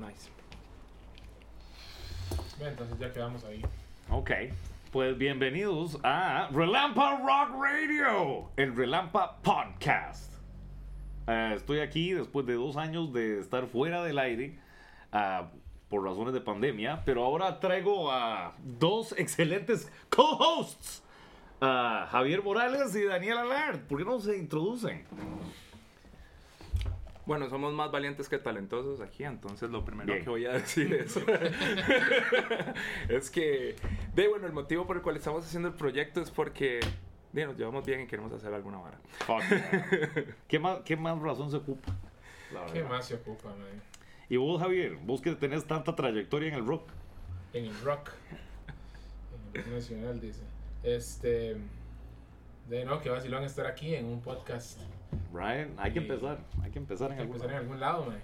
Nice. Bien, entonces ya quedamos ahí. Ok. Pues bienvenidos a Relampa Rock Radio, el Relampa Podcast. Eh, estoy aquí después de dos años de estar fuera del aire ah, por razones de pandemia, pero ahora traigo a dos excelentes co-hosts, a Javier Morales y Daniel Alard. ¿Por qué no se introducen? Bueno, somos más valientes que talentosos aquí, entonces lo primero Bien. que voy a decir es, es que, de bueno, el motivo por el cual estamos haciendo el proyecto es porque de, nos llevamos bien y queremos hacer alguna vara. ¿Qué, más, ¿Qué más razón se ocupa? La ¿Qué más se ocupa, man? Y vos, Javier, vos que tenés tanta trayectoria en el rock. En el rock. En el rock nacional, dice. Este. De no, que vacilón estar aquí en un podcast. Brian, hay que empezar, hay que empezar en Hay que algún empezar en algún lado, man.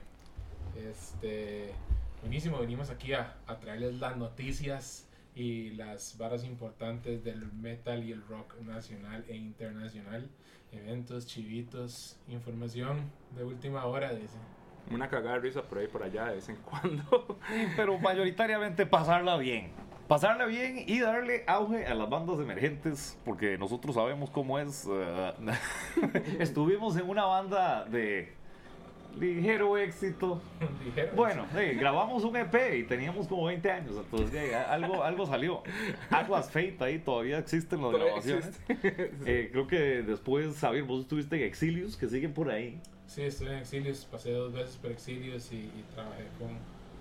Este. Buenísimo, venimos aquí a, a traerles las noticias y las varas importantes del metal y el rock nacional e internacional. Eventos, chivitos, información de última hora, dice. Una cagada de risa por ahí por allá de vez en cuando. pero mayoritariamente pasarla bien. Pasarla bien y darle auge a las bandas emergentes, porque nosotros sabemos cómo es. eh, estuvimos en una banda de ligero éxito. Dijeron. Bueno, sí, grabamos un EP y teníamos como 20 años, entonces algo, algo salió. Atlas Fate ahí todavía existen las Todavía grabaciones. existe. Eh, creo que después, Javier, vos estuviste en Exilius, que siguen por ahí. Sí, estuve en Exilios, pasé dos veces por Exilios y, y trabajé con,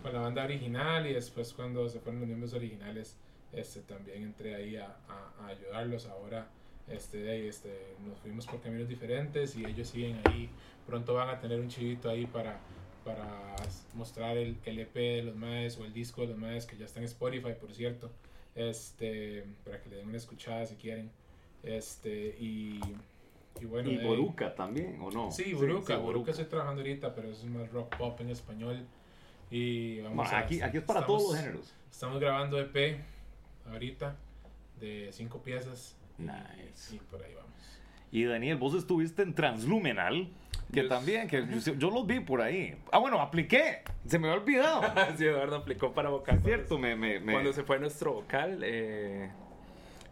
con la banda original y después cuando se fueron los miembros originales, este, también entré ahí a, a- a ayudarlos. Ahora este, este, nos fuimos por caminos diferentes y ellos siguen ahí. Pronto van a tener un chivito ahí para, para mostrar el, el EP de los maes o el disco de los maes que ya está en Spotify, por cierto, este, para que le den una escuchada si quieren. Este, y, y bueno, y Boruca también, ¿o no? Sí, Boruca, sí, Boruca estoy trabajando ahorita, pero es más rock pop en español. Y vamos Bueno, a- aquí, aquí es para estamos- todos los géneros. Estamos grabando EP ahorita de cinco piezas. Nice. Y, por ahí vamos. Y Daniel, vos estuviste en Transluminal, que también, que yo, yo los vi por ahí. Ah, bueno, apliqué, se me había olvidado. sí, Eduardo aplicó para vocal. Es cierto, me, me, me- Cuando se fue nuestro vocal, eh,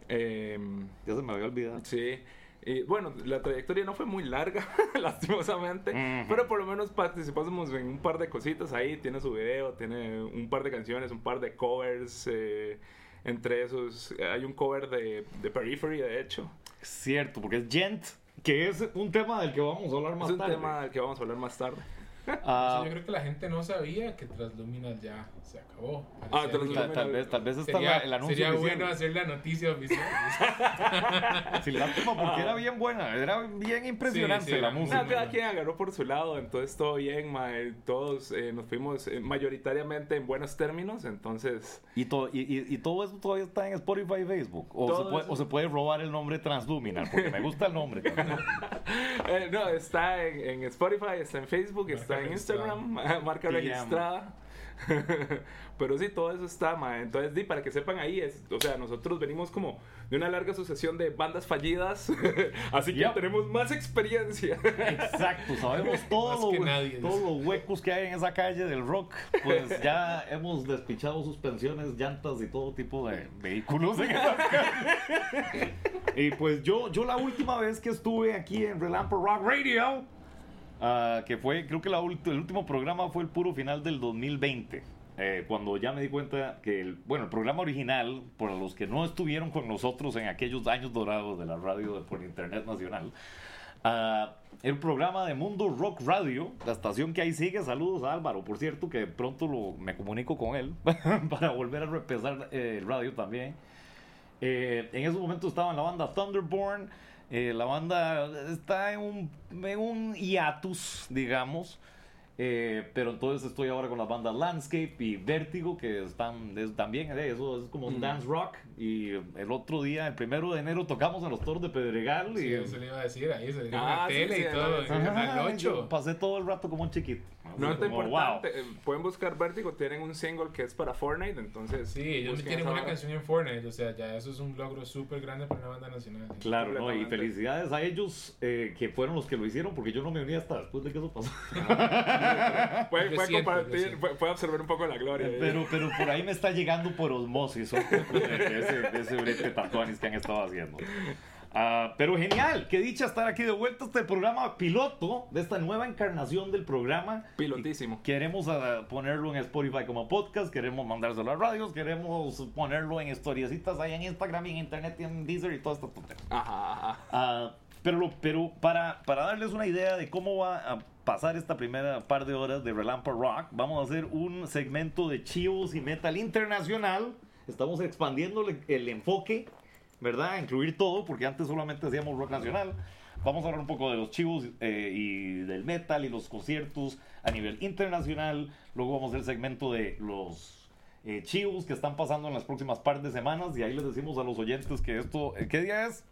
em, ya se me había olvidado. Sí. Y bueno, la trayectoria no fue muy larga, lastimosamente, pero por lo menos participamos en un par de cositas ahí. Tiene su video, tiene un par de canciones, un par de covers. eh, entre esos, eh, hay un cover de, de Periphery, de hecho. Cierto, porque es Gent, que es un tema del que vamos a hablar más es un tarde. tema del que vamos a hablar más tarde. Ah, yo creo que la gente no sabía que Transluminal ya se acabó. Ah, tal, tal vez, tal vez está Sería, el anuncio sería oficial. bueno hacer la noticia oficial. Sí, lástima porque era bien buena, era bien impresionante Sí, sí, la música. Cada quien agarró por su lado, entonces todo bien, mae, todos eh, nos fuimos eh, mayoritariamente en buenos términos, entonces... Y, to- y, y- y todo eso todavía está en Spotify y Facebook. O Todo se, puede, eso. o se puede robar el nombre Transluminal, porque me gusta el nombre. también. Eh, no, está en, en Spotify, está en Facebook, está en registrada. Instagram, marca registrada. Pero sí, todo eso está, ma. Entonces, di, para que sepan ahí, es, o sea, nosotros venimos como de una larga sucesión de bandas fallidas, así que Yep. tenemos más experiencia. Exacto, sabemos los, nadie, todos los huecos que hay en esa calle del rock. Pues ya hemos despichado suspensiones, llantas y todo tipo de vehículos en esas calles. Y pues yo, yo la última vez que estuve aquí en Relampo Rock Radio, ah, que fue, creo que la el último programa fue el puro final del 2020. eh, cuando ya me di cuenta que, el, bueno, el programa original, por los que no estuvieron con nosotros en aquellos años dorados de la radio por Internet Nacional, Ah, el programa de Mundo Rock Radio, la estación que ahí sigue. Saludos a Álvaro, por cierto, que pronto lo, me comunico con él para volver a repesar eh, el radio también. Eh, en ese momento estaba en la banda Thunderborn. Eh, la banda está en un, en un hiatus, digamos. Eh, pero entonces estoy ahora con las bandas Landscape y Vértigo, que están es- también, eh, eso es como un Mm. dance rock. Y el otro día, el primero de enero, tocamos en los toros de Pedregal. Sí, y, eso le iba a decir, ahí se le dio Ah, en la sí, tele sí, y todo, sí. Ajá, canal yo 8. pasé todo el rato como un chiquito. Así No está como, importante, eh, pueden buscar Vértigo, tienen un single que es para Fortnite, entonces... Sí, ellos tienen una canción en Fortnite, o sea, ya eso es un logro súper grande para una banda nacional. Claro, ¿no? Y felicidades a ellos eh, que fueron los que lo hicieron, porque yo no me uní hasta después de que eso pasó. puede, puede Reciente, compartir, puede, puede absorber un poco la gloria. ahí. Pero, pero por ahí me está llegando por osmosis un poco de, ese, de ese brete tatuanis que han estado haciendo. Ah, pero genial, qué dicha estar aquí de vuelta a este programa piloto de esta nueva encarnación del programa. Pilotísimo. Queremos ah, ponerlo en Spotify como podcast, queremos mandárselo a las radios, queremos ponerlo en historiecitas ahí en Instagram y en internet y en Deezer y toda esta tontería. Ajá, ajá. Ah, pero pero para, para darles una idea de cómo va a pasar esta primera par de horas de Relampa Rock, vamos a hacer un segmento de chivos y metal internacional. Estamos expandiendo el, enfoque, ¿verdad? Incluir todo, porque antes solamente hacíamos rock nacional. Vamos a hablar un poco de los chivos eh, y del metal y los conciertos a nivel internacional. Luego vamos a hacer el segmento de los eh, chivos que están pasando en las próximas par de semanas. Y ahí les decimos a los oyentes que esto. eh, ¿Qué día es?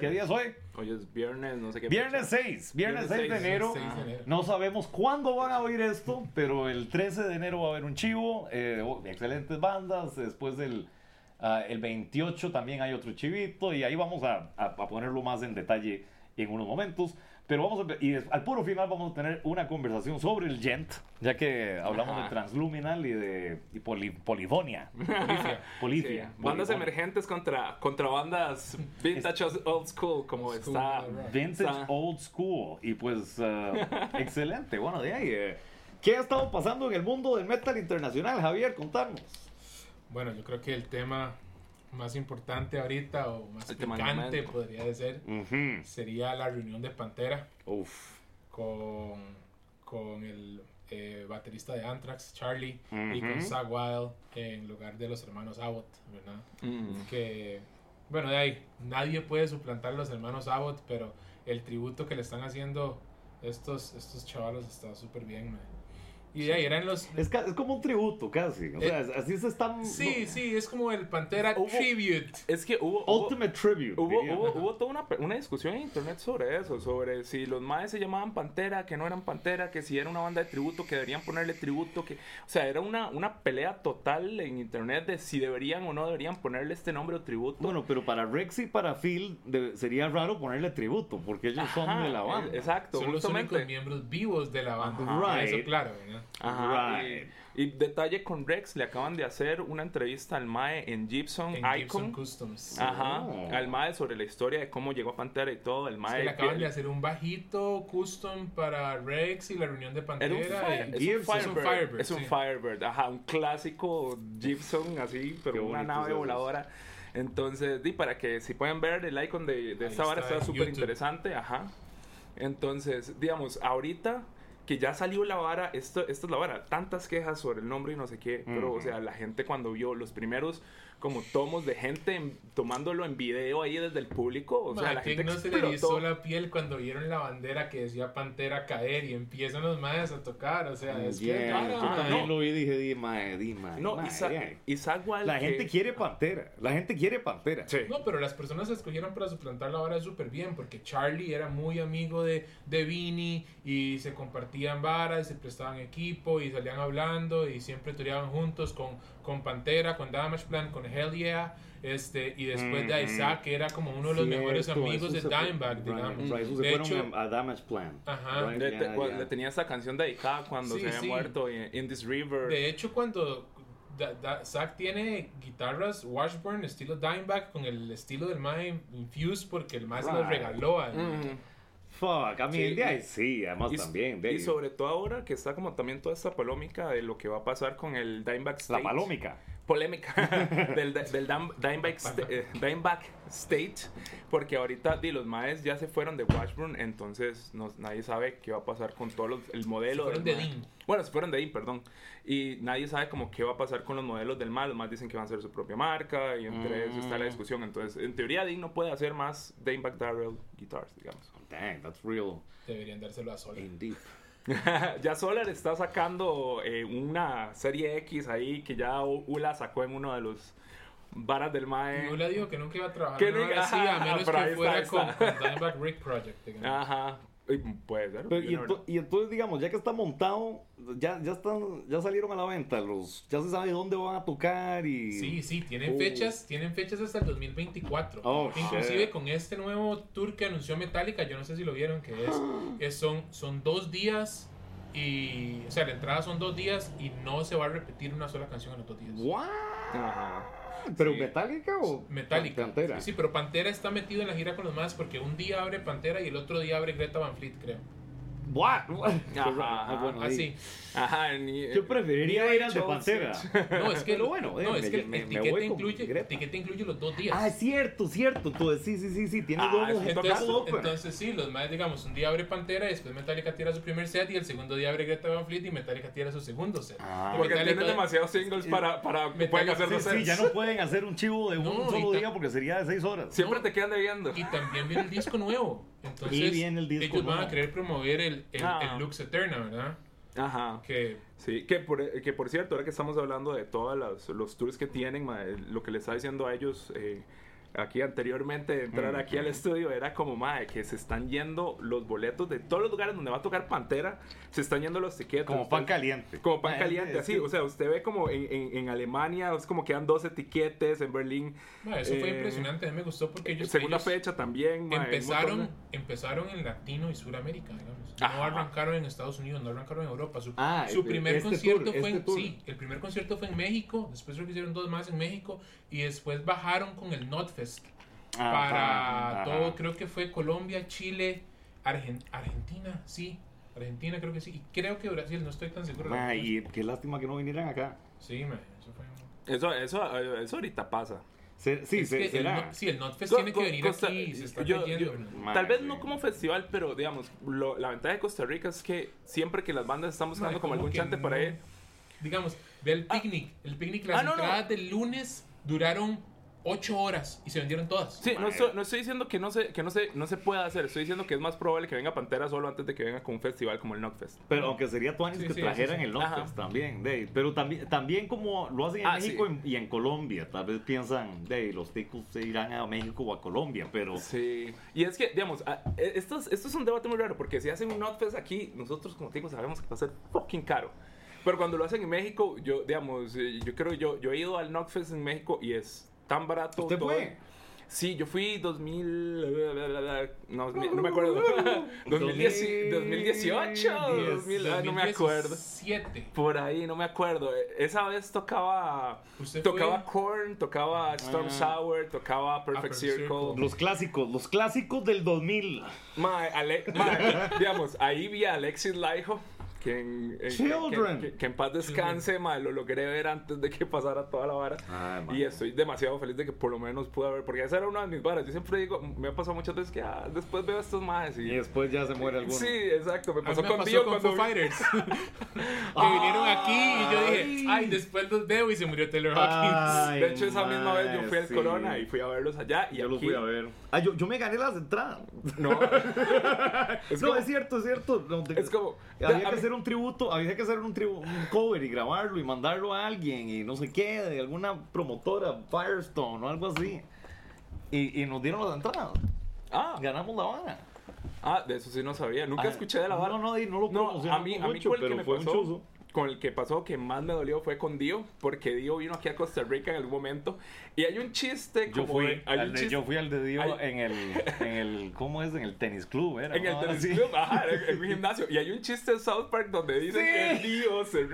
¿Qué día es hoy? Hoy es viernes, no sé qué. Viernes fecha. 6, viernes Viernes 6 de 6, enero. 6 de enero. No sabemos cuándo van a oír esto, pero el 13 de enero va a haber un chivo, eh, oh, excelentes bandas, después del ah, el 28 también hay otro chivito y ahí vamos a, a- a ponerlo más en detalle en unos momentos. Pero vamos a, ver- y al puro final vamos a tener una conversación sobre el Gent, ya que hablamos Ajá. de Transluminal y de y poli- Polifonia. Sí, Bandas emergentes contra, contra bandas vintage old school, como school, está. Vintage Está- Old School. Y pues, ah, excelente. Bueno, de ahí. eh, ¿Qué ha estado pasando en el mundo del metal internacional, Javier? Contarnos. Bueno, yo creo que el tema más importante ahorita o más El picante podría ser sería la reunión de Pantera Uf. con, con el eh, baterista de Anthrax, Charlie, y con Zach Wild en lugar de los hermanos Abbott, ¿verdad? Mm. Que, bueno, de ahí, nadie puede suplantar a los hermanos Abbott, pero el tributo que le están haciendo estos, estos chavalos está súper bien, man. Y de ahí eran los... Es, ca- es como un tributo, casi. O sea, así se están. Sí, sí, es como el Pantera Hubo- Tribute. Es que hubo. hubo- Ultimate Tribute. Hubo, hubo, hubo toda una, una discusión en internet sobre eso, sobre si los maes se llamaban Pantera, que no eran Pantera, que si era una banda de tributo, que deberían ponerle tributo, que... O sea, era una, una pelea total en internet de si deberían o no deberían ponerle este nombre o tributo. Bueno, pero para Rex y para Phil de- sería raro ponerle tributo, porque ellos son de la banda. eh, Exacto, Son los únicos miembros vivos de la banda. Ajá. Eso Right. claro. Ajá, Right. y, y detalle con Rex, le acaban de hacer una entrevista al Mae en Gibson En Icon. Gibson Customs. Ajá, Oh. al Mae sobre la historia de cómo llegó a Pantera y todo. El Es Mae que le acaban de hacer un bajito custom para Rex y la reunión de Era Pantera. un, fire- y- es un es un Firebird. Es un sí. Firebird, ajá, un clásico Gibson así, pero Qué una nave voladora. Entonces, di, para que si pueden ver el icon de, de esta vara está súper interesante, ajá. Entonces, digamos, ahorita que ya salió la vara, esto, esta es la vara, tantas quejas sobre el nombre y no sé qué, pero o Ujú. sea, la gente cuando vio los primeros como tomos de gente en- tomándolo en video ahí desde el público, o sea, Ma, la ¿quién gente no se le explotó. la piel cuando vieron la bandera que decía Pantera caer y empiezan los maes a tocar? O sea, es que... Yeah, cara, yo también no. lo vi y dije, di, mae, di, mae, No, mae, yeah. Wild La que- gente quiere Pantera. La gente quiere Pantera. Sí. No, pero las personas se escogieron para suplantar la vara súper bien, porque Charlie era muy amigo de, de Vinny y se compartían varas, y se prestaban equipo y salían hablando y siempre toreaban juntos con, con Pantera, con Damage Plan, con Hell Yeah, este, y después de Ujú. Isaac, que era como uno de los mejores Cierto, amigos de Dimebag, right, digamos. right, de hecho, a, Damage Plan. Ajá. Right, Le, yeah, te- cu- yeah. le tenía esta canción dedicada cuando Sí, se había sí. muerto en In This River. De hecho, cuando Da- Da- Zack tiene guitarras Washburn estilo Dimebag con el estilo del Mae Infused porque el Mae se las Right. regaló a Ujú. Fuck, a mí, Sí, de ahí y- sí, además Y, también. de y sobre todo ahora que está como también toda esta polémica de lo que va a pasar con el Dimebag La State. palómica. Polémica del, del Dam- Dimebag, Sta- eh, Dimebag State. Porque ahorita di, los maes ya se fueron de Washburn. Entonces no- nadie sabe qué va a pasar con todo los- el modelo. Se fueron del de. Dean. Bueno, se fueron de Dean, perdón. Y nadie sabe como qué va a pasar con los modelos del mal. Los más dicen que van a ser su propia marca. Y entre eso está la Mm. discusión. Entonces, en teoría, Dean no puede hacer más Dimebag Darrell guitars, digamos. Dang, that's real Deberían dárselo a Solar. indeed. ya Solar está sacando eh, una serie X ahí que ya Ula sacó en uno de los varas del Mae. Yo le digo que nunca iba a trabajar Que nunca- vara así, a menos que fuera con, con Dimebag Rick Project. digamos. Ajá. Y Puede ser. Pero, you y, ento- y entonces, digamos, ya que está montado, ya, ya, están, ya salieron a la venta, los, ya se sabe dónde van a tocar y... Sí, sí, tienen Uh. fechas, tienen fechas hasta el 2024. Oh, Inclusive shit. con este nuevo tour que anunció Metallica, yo no sé si lo vieron, que es, que son, son dos días Y, o sea, la entrada son dos días y no se va a repetir una sola canción en los dos días. ¿What? Ajá. ¿Pero Sí. Metallica o Metallica. Pantera? Sí, sí, pero Pantera está metido en la gira con los más porque un día abre Pantera y el otro día abre Greta Van Fleet, creo. What? Ajá, Ah, bueno, ahí. Así. Ajá, ni, Yo preferiría ni ir al de Pantera. No, es que, Pero bueno, no, eh, es que me- el me- con incluye, incluye los dos días. Ah, es cierto, cierto. Entonces, sí, sí, sí, sí, tiene Ah, que double Entonces, open. entonces sí, los más, digamos, un día abre Pantera y después Metallica tira su primer set y el segundo día abre Greta Van Fleet y Metallica tira su segundo set. Ah. Y Porque Metallica- tienen demasiados singles para, para Metallica- pueden hacer Sí, dos sí, sets. ya no pueden hacer un chivo de un No, solo y ta- día porque sería de seis horas. Siempre te quedan debiendo. Y también viene el disco nuevo. Entonces, Y viene el disco ellos van a querer promover el, el, Ah. el Lux Eterna, ¿verdad? Ajá. Que Sí, que por, que por cierto, ahora que estamos hablando de todos los, los tours que tienen, ma, lo que les estaba diciendo a ellos eh, aquí anteriormente de entrar Mm, aquí al estudio era como, madre, que se están yendo los boletos de todos los lugares donde va a tocar Pantera, se están yendo los tiquetes. Como pan caliente. Como pan caliente, así. O sea, usted ve como en, en, en Alemania, es como quedan dos etiquetes, en Berlín. ma, eso fue eh, impresionante, a mí me gustó porque ellos, Segunda ellos fecha también. ma, empezaron, empezaron en Latino y Suramérica, digamos. Ajá. No arrancaron en Estados Unidos, no arrancaron en Europa. Su, Ah, su este- primer este concierto tour, fue en, este tour. sí, el primer concierto fue en México, después que hicieron dos más en México y después bajaron con el Notfest Ajá, para ajá. todo, creo que fue Colombia, Chile, Argen- Argentina, sí, Argentina creo que sí, y creo que Brasil, no estoy tan seguro. Ma, y qué lástima que no vinieran acá. Sí, ma, eso fue. Eso, eso, eso ahorita pasa. Es Se- sí, que se, el, será. sí, el Notfest tiene que venir Costa- aquí y se está yo- cayendo. yo- ¿verdad? Ma, Tal vez sí. no como festival, pero digamos, lo- la ventaja de Costa Rica es que siempre que las bandas están buscando como algún chante para no? ir. Digamos, ve el Ah. picnic. El picnic, las Ah, no, no. entradas del lunes duraron 8 horas y se vendieron todas. Sí, no estoy, no estoy diciendo que no se, que no se, no se pueda hacer, estoy diciendo que es más probable que venga Pantera solo antes de que venga con un festival como el Knockfest. Pero aunque sería tuanis Sí, que sí, trajeran sí, sí. el Notfest también, de, pero también, también como lo hacen en Ah, México sí. y- en Colombia, tal vez piensan, de los ticos se irán a México o a Colombia, pero Sí, y es que, digamos, eh, esto es, esto es un debate muy raro, porque si hacen un Notfest aquí, nosotros como digo sabemos que va a ser fucking caro. Pero cuando lo hacen en México, yo, digamos, eh, yo creo, yo, yo he ido al Knockfest en México y es tan barato. ¿Usted todo. fue? Sí, yo fui 2000, no, no me acuerdo, 2010 2018, 2000, ah, no me acuerdo. 2017. Por ahí, no me acuerdo. Esa vez tocaba, ¿Usted tocaba fue? Korn, tocaba Storm Ah. Sour, tocaba Perfect, Perfect Circle. Circle. los clásicos, los clásicos del 2000. Mae, Ale- mae, digamos, ahí vi a Alexis Laiho, que en, en- Children. que, que- que en paz descanse, lo logré ver antes de que pasara toda la vara. Ay, mae. y estoy demasiado feliz de que por lo menos pude ver, porque esa era una de mis varas. Yo siempre digo, me ha pasado muchas veces que ah, después veo a estos maes y... Y después ya se muere alguno. Sí, exacto, me pasó me con Dio con cuando Fighters. que vinieron aquí y yo dije, ay, después los veo y se murió Taylor Hawkins. Ay, De hecho, esa misma vez yo fui al sí. Corona y fui a verlos allá. Y Yo los aquí- fui a ver. Ah, yo, yo me gané las entradas. No, es no, como- es cierto, es cierto. No, te- es como... Había que mí- hacer un tributo, había que hacer un, tribu- un cover y grabarlo y mandarlo a alguien y no sé qué, de alguna promotora, Firestone o algo así. Y, y nos dieron las entradas. Ah, Ganamos la vara. ah, de eso sí no sabía. Nunca Ah, escuché de la vara. No, no, no lo No, a mí, a mí mucho, con el que me fue pasó. Con el que pasó que más me dolió fue con Dio, porque Dio vino aquí a Costa Rica en algún momento y hay un chiste Yo como fui, de- hay al un de, chiste yo fui al de Dio hay- en, el, en el, ¿cómo es? En el tenis club, ¿era? en el ¿no? tenis Así. club, ajá, en, en un gimnasio y hay un chiste de South Park donde dicen Sí. que el Dio se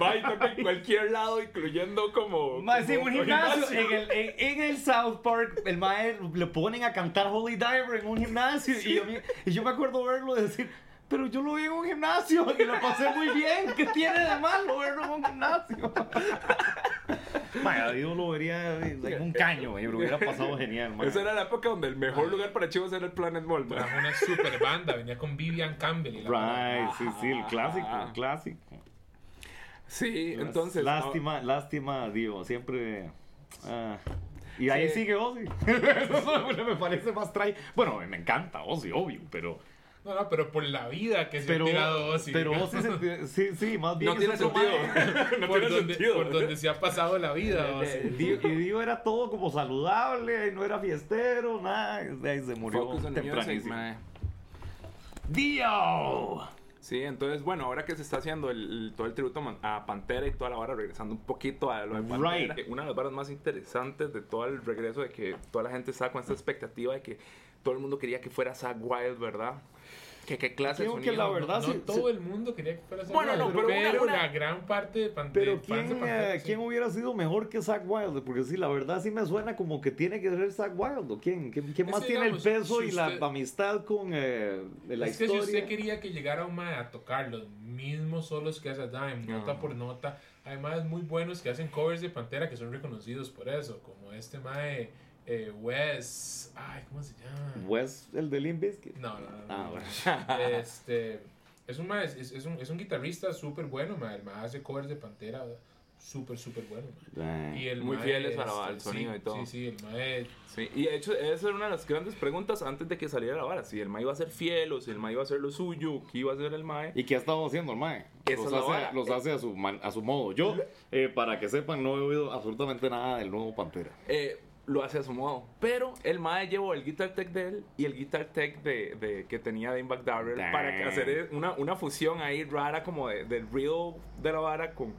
va y toca en cualquier lado incluyendo como, sí, como un gimnasio. En el, en, en el South Park, el mae le ponen a cantar Holy Diver en un gimnasio. Y, yo, me- y yo me acuerdo verlo decir, pero yo lo vi en un gimnasio y lo pasé muy bien. ¿Qué tiene de malo verlo en un gimnasio? Mae, yo lo vería en un caño y me hubiera pasado genial, mae. Esa era la época donde el mejor lugar para chivos era el Planet Mall, mae. Trajo una super banda, venía con Vivian Campbell. Y la. Right, sí, sí, el clásico, el clásico. Sí, entonces... Lástima, lástima, digo, siempre. ah, y ahí Sí. sigue Ozzy. Eso me parece más trae. Bueno, me encanta Ozzy, obvio, pero. No, no, pero por la vida que se Pero, ha tirado Ozzy. pero digamos. Ozzy se- sí, sí, más bien. No tiene sentido. no por, tiene donde, sentido. por donde se ha pasado la vida. Eh, y Dio era todo como saludable, no era fiestero, nada. Ahí se murió tempranísimo. Dio. Sí, entonces, bueno, ahora que se está haciendo el, el- todo el tributo a Pantera y toda la vara, regresando un poquito a lo de Pantera, Right. una de las varas más interesantes de todo el regreso, de que toda la gente estaba con esta expectativa de que todo el mundo quería que fuera Zack Wild, ¿verdad? Que qué clase de Creo que la verdad no sí- todo sí. el mundo quería que fuera Zack Bueno, Wilde, no, pero pero, una- una- la gran parte de, pan- Pero de fans de ¿quién, Pantera, eh, sí. ¿quién hubiera sido mejor que Zack Wilde? Porque sí, la verdad sí me suena como que tiene que ser Zack Wilde. ¿o ¿Quién, quién, quién Es más que, tiene digamos, el peso si y la usted- amistad con eh, la es que historia? si usted quería que llegara un a tocar los mismos solos que hace Dime, nota No. por nota, hay más muy buenos que hacen covers de Pantera que son reconocidos por eso, como este mae eh, Wes, ay, ¿cómo se llama? Wes, el de Limp Bizkit. No, no, no. Ah, no. bueno. Este, es un, es, es un, es un guitarrista súper bueno, mae hace covers de Pantera súper, súper bueno. Y el Muy fieles este, al sonido sí, y todo. Sí, sí, el mae Sí, y de hecho, esa era una de las grandes preguntas antes de que saliera la vara. Si el Mae iba a ser fiel o si el Mae iba a hacer lo suyo, qué iba a hacer el Mae. ¿Y qué ha estado haciendo el Mae? Los, hace, los hace a su, man- a su modo. Yo, eh, para que sepan, no he oído absolutamente nada del nuevo Pantera. Eh, lo hace a su modo. Pero el Mae llevó el Guitar Tech de él y el Guitar Tech de, de- que tenía Dimebag Darrell Damn. para hacer una, una fusión ahí rara como de- del real de la vara con,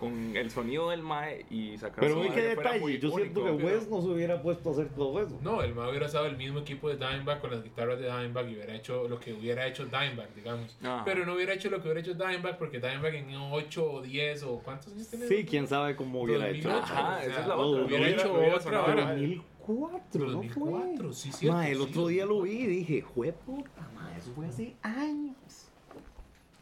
con el sonido del Mae y sacar Pero su muy que detalle. Yo siento que. Wes no se hubiera puesto a hacer todo eso. No, el mae hubiera usado el mismo equipo de Dimebag con las guitarras de Dimebag y hubiera hecho lo que hubiera hecho Dimebag, digamos. Ajá. Pero no hubiera hecho lo que hubiera hecho Dimebag porque Dimebag en 8 o 10 o ¿cuántos años tiene? Sí, quién sabe cómo hubiera hecho. 2008, Ajá, o sea, esa es la no, otra. hubiera hecho hubiera otra vara. igual. 2004, ¿no 2004, fue? sí, cierto, Ma, el sí. otro día lo vi y dije, jue puta, ma, eso fue hace años.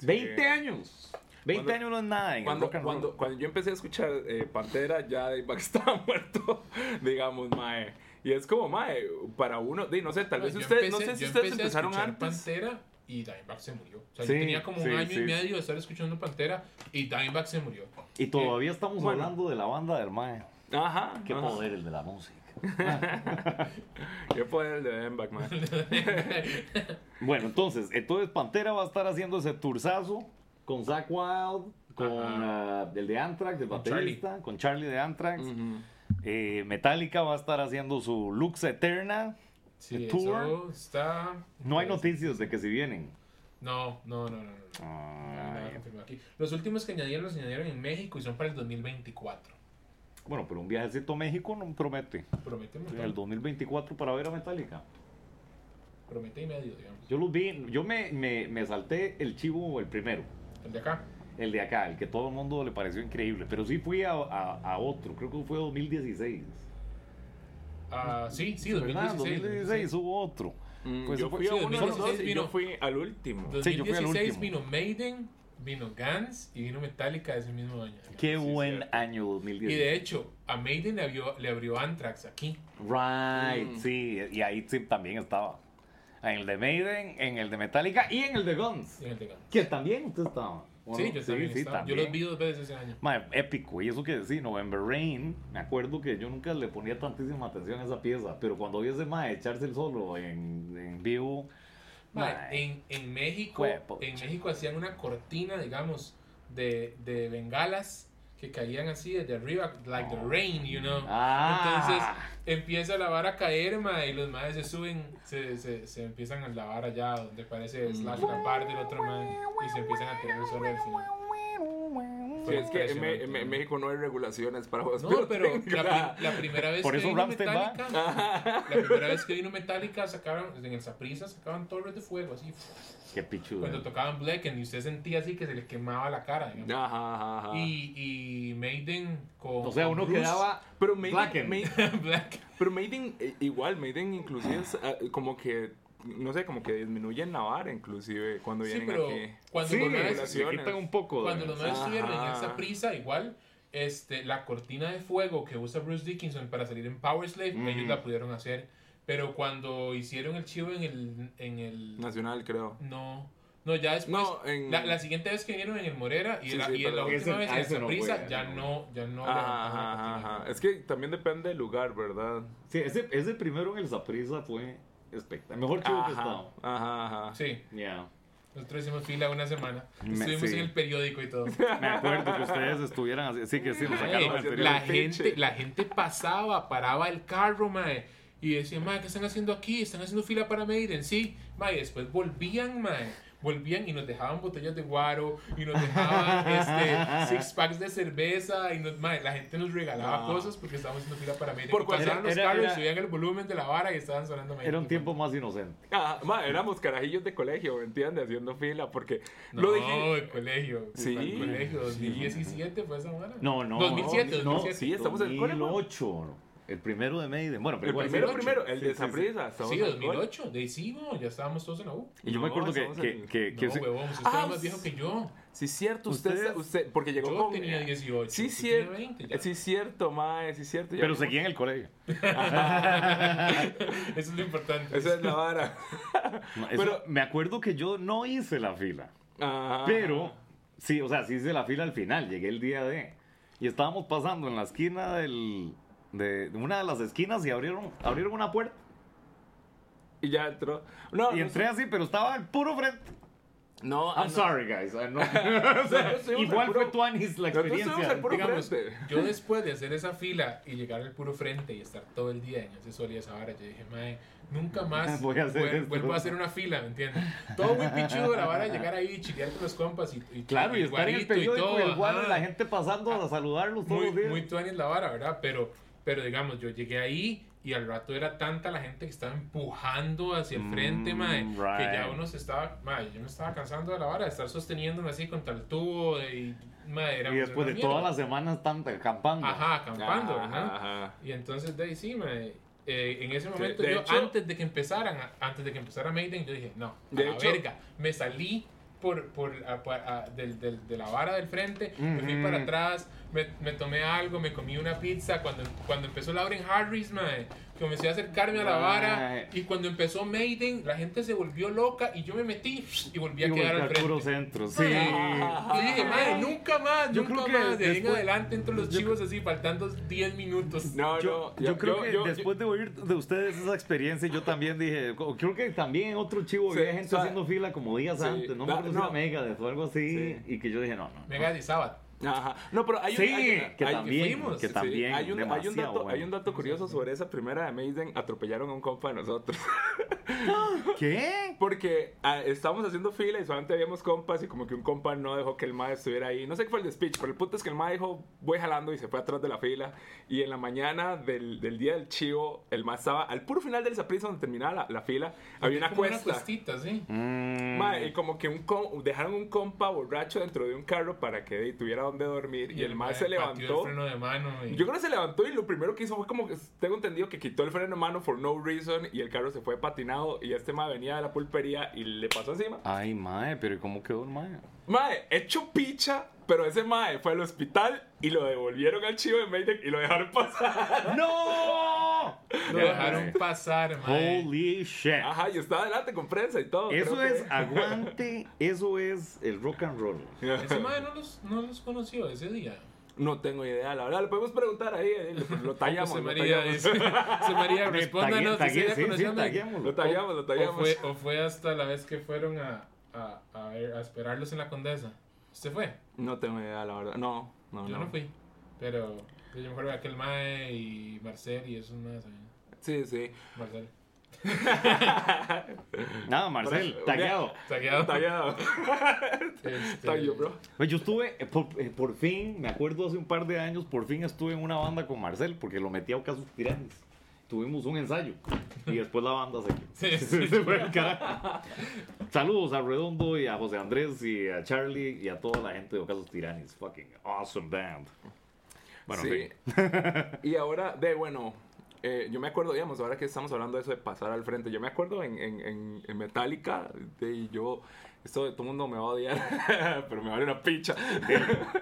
20 años. 20 Cuando- años no es nada en el Cuando, rock and cuando, roll. cuando yo empecé a escuchar eh, Pantera, ya Dimebag estaba muerto, digamos, Mae. Y es como, Mae, para uno, di, no sé, tal vez ustedes, no sé si yo ustedes a empezaron escuchar antes. Pantera y Dimebag se murió. O sea, Sí, yo tenía como sí, un año sí. y medio de estar escuchando Pantera y Dimebag se murió. Y todavía estamos Bueno. hablando de la banda del Mae. Ajá. Qué ajá. poder el de la música. Qué poder el de Dimebag, Mae. Bueno, entonces, entonces Pantera va a estar haciendo ese turzazo con Zack Wild, con ah, el de Anthrax, el Con baterista, con Charlie de Anthrax. Eh, Metallica va a estar haciendo su Lux Eterna. Sí, tour. está... No hay pues, noticias de que si vienen. No, no, no, no. no, aquí. Los últimos que añadieron los añadieron en México y son para el 2024. Bueno, pero un viajecito a México no promete. Promete montón. el 2024 para ver a Metallica. Promete y medio, digamos. Yo los vi, yo me, me, me salté el chivo el primero, El de acá. el de acá, el que todo el mundo le pareció increíble, pero sí fui a, a, a otro, creo que fue 2016. Ah, sí, sí, ¿Verdad? 2016. 2016 hubo otro. Mm, Pues yo fue- fui a sí, uno de los 2016 dos y yo vino- fui al último. Sí, yo fui al 2016 último. vino Maiden, vino Guns y vino Metallica ese mismo año. Qué Sí, buen año Y 2016. de hecho, a Maiden le abrió, le abrió Anthrax aquí. Right, Mm. sí, y ahí sí también estaba. En el de Maiden, en el de Metallica y en el de Guns. En el de Guns. Que también usted estaba. ¿o Sí, yo también estaba. Yo los vi dos veces ese año. Mae, épico, y eso que sí, November Rain, me acuerdo que yo nunca le ponía tantísima atención a esa pieza, pero cuando vi ese mae echarse el solo en, en vivo, mae, en, en México, en México hacían una cortina, digamos, de, de bengalas que caían así desde arriba, like the rain, you know. Ah. Entonces empieza la vara a caer, ma, y los maes se suben, se, se, se empiezan a lavar allá donde parece Slash la parte del otro man y se empiezan a tirar el sol al final. Sí, es que en. México no hay regulaciones para juegos No, pero la, pri- la primera vez Por que eso vino va. Metallica, la primera vez que vino Metallica sacaron, en el Saprissa sacaban torres de fuego así, qué pichudo. cuando tocaban Black y usted sentía así que se les quemaba la cara, digamos. Ajá, ajá, ajá. Y, y Maiden con. O sea, con uno Bruce quedaba Pero Maiden, Blacken. Maiden- Black. pero Maiden, eh, igual, Maiden inclusive es ah, como que, no sé, como que disminuyen la vara inclusive cuando Sí, vienen pero aquí. cuando Sí, los maes, quitan un poco. de- cuando los maes estuvieron en Ajá. esa prisa, igual, este, la cortina de fuego que usa Bruce Dickinson para salir en Power Slave, Mm. ellos la pudieron hacer. Pero cuando hicieron el chivo en el. En el Nacional, creo. no. No, ya después. No, en- la, la siguiente vez que vinieron en el Morera y, Sí, la, sí, y la última ese- vez a en esa no prisa ya no. ya no Ajá, ajá, ajá. Es que también depende del lugar, ¿verdad? Sí, ese, ese primero en el Saprissa fue espectacular. Mejor chivo que estaba. ajá, ajá. Sí, Ya. nosotros hicimos fila una semana. Me- Estuvimos sí. en el periódico y todo. Me acuerdo que ustedes estuvieran así. Sí, que sí, lo sacaron Ey, anterior. la, gente, la gente pasaba, paraba el carro, mae, y decían, mae, ¿qué están haciendo aquí? Están haciendo fila para Maiden, sí, mae, después volvían, mae, volvían y nos dejaban botellas de guaro y nos dejaban este, six packs de cerveza y nos, mae, la gente nos regalaba No. cosas porque estábamos haciendo fila para Mayday. Por pasaban los era- carros, era- subían el volumen de la vara y estaban sonando. Era un tiempo más inocente. Ah, ma, éramos carajillos de colegio, ¿me entiendes? Haciendo fila, porque No, lo dije. el colegio. Sí. Colegio, 2017 fue esa vara. No, no. 2007, no, 2007. Sí, estamos en el cole, ma. 2008. El primero de Maiden. Bueno, pero El igual, primero, sí. primero, el Sí, de sí, sí. Sí, en el cole. 2008. De ahí sí, no, ya estábamos todos en la U. Y yo me No, acuerdo que, que, en- que, que no, usted- huevón, usted Ah, más viejo que yo. Sí, cierto, usted, ¿Ustedes? usted, porque llegó Yo con... tenía 18. Sí, usted cierto, tenía 20 ya. sí, cierto, mae, sí, cierto. ya pero llegó- seguía en el colegio. Eso es lo importante. Esa es la vara. No, eso- Pero- me acuerdo que yo no hice la fila. Ajá. Pero, sí, o sea, sí hice la fila al final. Llegué el día de. Y estábamos pasando en la esquina del. De, una de las esquinas y abrieron, abrieron una puerta. Y ya entró. No, Y no entré así, pero estaba al puro frente. No, ah, I'm no. sorry, guys. Ah, no. Igual al fue puro- Tuanis la experiencia. puro Digamos, yo después de hacer esa fila y llegar al puro frente y estar todo el día en ese sol y esa vara, yo dije, mae, nunca más Voy a hacer vuel- esto". vuelvo a hacer una fila, ¿me entiendes? Todo muy pichudo la vara, llegar ahí, chilear con los compas y, y Claro, y estar en el y periódico y, todo, el y ajá. la gente pasando a saludarlos todos muy, los días. muy tuanis la vara, ¿verdad? Pero, pero digamos, yo llegué ahí y al rato era tanta la gente que estaba empujando hacia el frente, Mm, mae, que ya right. uno se estaba, mae, yo me estaba cansando de la vara, de estar sosteniéndome así contra el tubo y, mae, era y después de mierda. la semana están acampando. Ajá, acampando, Ajá, ajá. Y entonces de ahí sí, mae, eh, en ese momento de yo hecho- antes de que empezaran, a- antes de que empezara Maiden, yo dije, no, a De la hecho- verga, me salí por, por, a- a- del, del- de la vara del frente, me fui para atrás, me, me tomé algo, me comí una pizza, cuando, cuando empezó Lauren Harris, mae, comencé a acercarme a la vara, y cuando empezó Maiden, la gente se volvió loca, y yo me metí, y volví a Y quedar al frente. centro, sí. Y dije, madre, nunca más, Yo nunca creo que más. De ahí en después- adelante entro los yo- chivos así, faltando 10 minutos. No, Yo, no, yo creo que después de oír de ustedes esa experiencia, yo también dije, creo que también en otro chivo Sí, había gente o sea, haciendo fila como días sí, antes, no me acuerdo si no. era Megadeth o algo así, Sí. y que yo dije, no, no. no. Mega y Sabbath. Ajá. No, pero hay un, Sí, hay una- que hay- también, fuimos, que sí, también, hay, un, hay, un dato, bueno. hay un dato curioso sobre esa primera de Maiden. Atropellaron a un compa de nosotros. ¿Qué? Porque ah, estábamos haciendo fila y solamente habíamos compas y como que un compa no dejó que el mae estuviera ahí. No sé qué fue el speech, pero el punto es que el mae dijo, voy jalando y se fue atrás de la fila. Y en la mañana del, del día del chivo, el mae estaba al puro final del Saprissa donde terminaba la, la fila. Había una Como cuesta. Una cuestita, sí. Mm. Mae, y como que un com- dejaron un compa borracho dentro de un carro para que tuviera donde dormir. Y, el mae se levantó. el freno de mano. y- Yo creo que se levantó y lo primero que hizo fue como que tengo entendido que quitó el freno de mano for no reason y el carro se fue patinado y este mae venía de la pulpería y le pasó encima. Ay, mae, pero ¿y cómo quedó el mae? Mae, hecho picha, pero ese mae fue al hospital y lo devolvieron al chivo de Maiden y lo dejaron pasar. ¡No! Lo dejaron pasar, mae. Holy shit. Ajá, y estaba adelante con prensa y todo. Eso es que- aguante, eso es el rock and roll. Ese mae no los, no los conoció ese día. No tengo idea, la verdad. Le podemos preguntar ahí. eh, Lo, tallamos. José lo María, tallamos. dice, José María, respóndanos. Tagué- ella sí, sí, taguémoslo. Lo tallamos, lo O tallamos. fue, o fue hasta la vez que fueron a, a, a, ver- a esperarlos en la condesa. ¿Usted fue? No tengo idea, la verdad. No, no, Yo no, fui. Pero yo me acuerdo de aquel Mae y Marcel y esos más. Sí, sí. Marcel. Nada, Marcel, tagueado. Tagueado. Tallado. Este, Tag you, bro. Pues yo estuve, eh, por, eh, por fin, me acuerdo hace un par de años, por fin estuve en una banda con Marcel, porque lo metí a Ocasos Tiranis. Tuvimos un ensayo y después la banda se, Sí, se, sí. se fue al carajo. Saludos a Redondo y a José Andrés y a Charlie y a toda la gente de Ocasos Tiranis. Fucking awesome band. Bueno, en sí. y ahora, de bueno, eh, yo me acuerdo, digamos, ahora que estamos hablando de eso de pasar al frente, yo me acuerdo en, en, en, en Metallica, de yo, esto de todo el mundo me va a odiar, pero me vale una picha.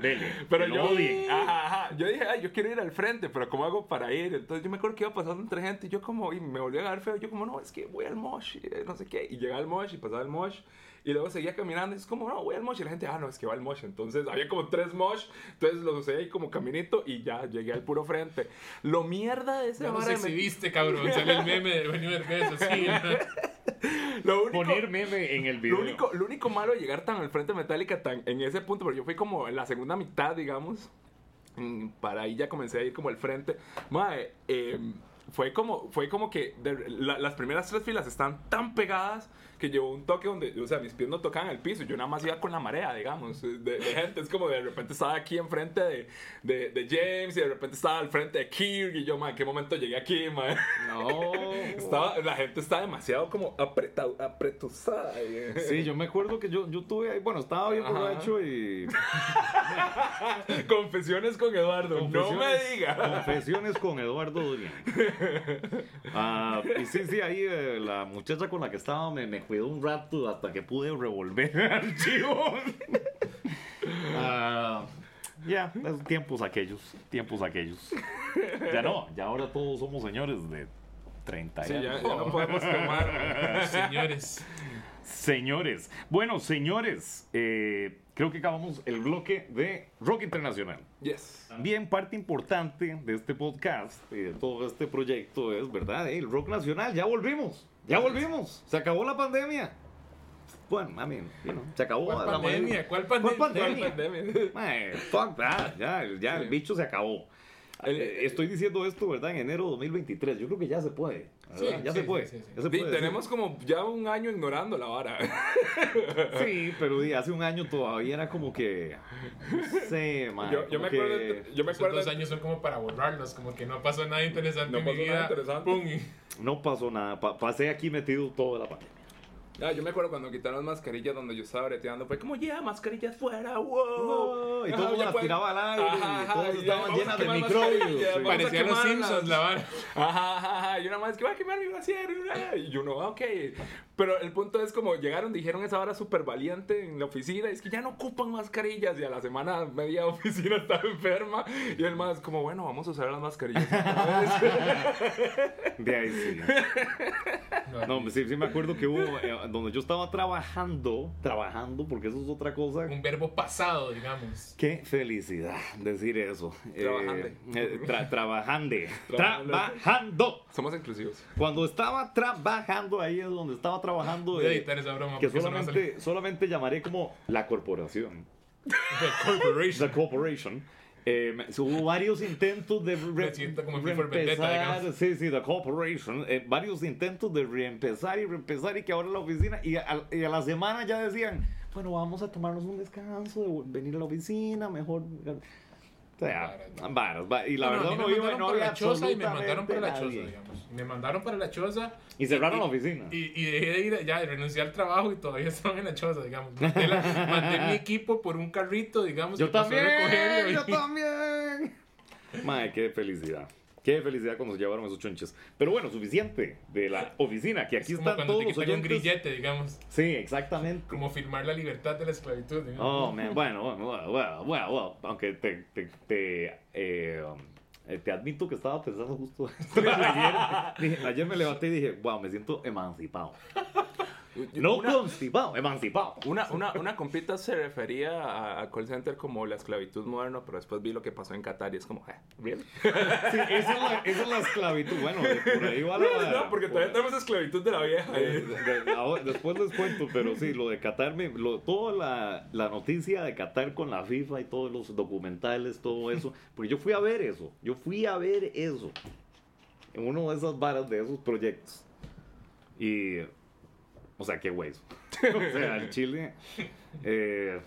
Dele, Pero que lo yo, odien. ajá, ajá, yo dije, ay, yo quiero ir al frente, pero ¿cómo hago para ir? Entonces yo me acuerdo que iba pasando entre gente y yo como, y me volví a agarrar feo, yo como, no, es que voy al mosh, y, eh, no sé qué, y llegaba al mosh y pasaba el mosh. Y luego seguía caminando y es como, no, voy al mosh. Y la gente, ah, no, es que va al mosh. Entonces había como tres mosh. Entonces los usé ahí como caminito y ya llegué al puro frente. Lo mierda de ese nos vara de met- exhibiste, cabrón. Sale el meme de Eugenio Derbez, así. Lo único, Poner meme en el video. Lo único, lo único malo de llegar tan al frente Metallica, tan en ese punto, pero yo fui como en la segunda mitad, digamos. Para ahí ya comencé a ir como al frente. Mae, eh, fue como, fue como que de- la- las primeras tres filas están tan pegadas que llevó un toque donde, o sea, mis pies no tocaban el piso, yo nada más iba con la marea, digamos, de, de gente. Es como de repente estaba aquí enfrente de, de, de James y de repente estaba al frente de Kirk y yo, man, ¿en qué momento llegué aquí, man? No. Estaba, la gente estaba demasiado como apretado, apretosada. Sí, yo me acuerdo que yo, yo tuve ahí, bueno, estaba bien borracho y... Confesiones con Eduardo, no me Confesiones- diga. Confesiones con Eduardo Durian. Ah, y sí, sí, ahí eh, la muchacha con la que estaba me, me cuidó un rato hasta que pude revolver el archivo. Ah, ya, esos tiempos aquellos, tiempos aquellos. Ya no, ya ahora todos somos señores de 30 Sí, años. ya, ya no podemos quemar. man. Señores, Señores, bueno, señores, eh, creo que acabamos el bloque de Rock Internacional. Yes. También parte importante de este podcast y de todo este proyecto es, ¿verdad? El rock nacional, ya volvimos, ya volvimos, se acabó la pandemia. Bueno, I mean, you know, se acabó ¿cuál la pandemia? ¿Cuál ¿Cuál pandemia? pandemia? Pandemia. Man, fuck that, ya, ya el bicho se acabó. El- Estoy diciendo esto, ¿verdad? En enero de 2023. Yo creo que ya se puede. Sí, ya sí, se puede. sí, sí, sí. ya se puede tenemos como ya un año ignorando la vara. Sí, pero di, hace un año todavía era como que. No sé, man. Yo, yo me que acuerdo, yo me Esos acuerdo dos años son como para borrarlos, como que no pasó nada interesante No en mi pasó vida. nada interesante. Pum, No pasó nada. pa- pasé aquí metido toda la pandemia. Ah, yo me acuerdo cuando quitaron las mascarillas donde yo estaba breteando. Fue como, ya, mascarillas fuera, wow. Wow, y todo ya las pueden- tiraba al aire, y Ajá, todas ya, estaban llenas de microbios, mascarillas, sí. vamos a Parecía los. Simpsons, la vara. Ajá, ajá, ajá. Y una más que va a quemar mi brasier. Y yo no, ok. Pero el punto es como llegaron, dijeron esa hora súper valiente en la oficina. Y es que ya no ocupan mascarillas. Y a la semana media oficina estaba enferma. Y el más como, bueno, vamos a usar las mascarillas. De ahí sí. No, hombre, sí, sí me acuerdo que hubo. eh, donde yo estaba trabajando, trabajando, porque eso es otra cosa. Un verbo pasado, digamos. Qué felicidad decir eso. Eh, Trabajande. eh, tra- trabajande. Trabajando. Trabajando. Somos inclusivos. Cuando estaba trabajando ahí es donde estaba trabajando. Eh, editar esa broma que no solamente, solamente llamaré como la corporación. The Corporation. The Corporation. Eh, hubo varios intentos de re- Me siento como Vendetta, reempezar. Sí, sí, The Corporation. eh, varios intentos de reempezar y reempezar y que ahora la oficina. Y a, y a la semana ya decían, bueno, vamos a tomarnos un descanso, de venir a la oficina, mejor. O sea, varas, va- y la No, verdad no me iba mandaron no para había la choza y me mandaron para la choza, nadie. digamos. Me mandaron para la choza. Y cerraron la oficina. Y, y dejé de ir, ya renuncié al trabajo y todavía estaba en la choza, digamos. Mandé, la- mandé mi equipo por un carrito, digamos. Yo también, y- yo también. Madre, qué felicidad. Qué felicidad cuando se llevaron esos chonches. Pero bueno, suficiente de la oficina, que aquí Es como están todos te los un grillete, digamos. Sí, exactamente. Como firmar la libertad de la esclavitud. Oh, man, bueno, bueno, bueno, bueno, bueno, aunque te, te, te, eh, um, te admito que estaba pensando justo ayer, dije- ayer me levanté y dije, wow, me siento emancipado. No Una- constipado, emancipado. Una, una, una compita se refería a, call center como la esclavitud moderna, pero después vi lo que pasó en Qatar y es como, eh, ¿really? Sí, esa es la, esa es la esclavitud. Bueno, por ahí va la... No, porque todavía tenemos esclavitud de la vieja. De- de- ahora- después les cuento, pero sí, lo de Qatar, me- lo- toda la, la noticia de Qatar con la FIFA y todos los documentales, todo eso, porque yo fui a ver eso, yo fui a ver eso, en uno de esas varas de esos proyectos. Y, o sea, qué hueso. o sea, el Chile... eh,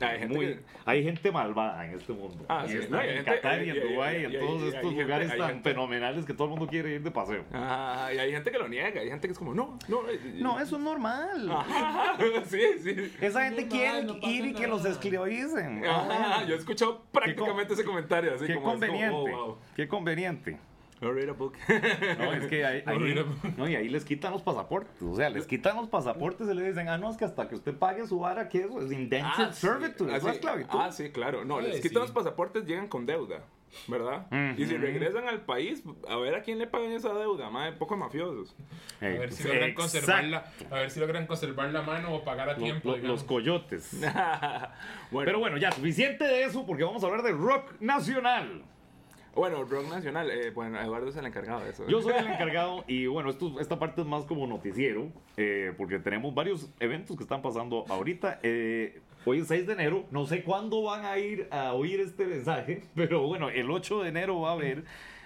Hay gente muy- que- hay gente malvada en este mundo. Ah, y sí, está no, en Qatar y y- en Dubái y y- en y- todos y- estos hay lugares tan gente- fenomenales que todo el mundo quiere ir de paseo. Ah, y hay gente que lo niega, hay gente que es como, no, no. eh, No, eso es normal. Ajá, sí, sí. Esa gente quiere no ir y que los esclavicen. Ajá, yo he escuchado prácticamente ese comentario. Así Qué como, es como, conveniente. oh, wow. Qué conveniente. Read a book. No, es que ahí, ahí- no, y ahí les quitan los pasaportes. O sea, les quitan los pasaportes y le dicen, ah, no, es que hasta que usted pague su vara, que eso es indentured Ah, sí. servitude, Ah, es sí. esclavitud. Ah, sí, claro. No, les sí. quitan los pasaportes, llegan con deuda, ¿verdad? Y si regresan al país, a ver a quién le pagan esa deuda, madre, poco mafiosos. A Eh, ver si logran exacto. conservar la, a ver si logran conservar la mano o pagar a Lo- tiempo, lo- los coyotes. bueno, Pero bueno, ya, suficiente de eso porque vamos a hablar de rock nacional. Bueno, rock nacional, eh, bueno, Eduardo es el encargado de eso. Yo soy el encargado y bueno, esto, esta parte es más como noticiero, eh, porque tenemos varios eventos que están pasando ahorita. Eh, hoy es 6 de enero, no sé cuándo van a ir a oír este mensaje, pero bueno, el 8 de enero va a haber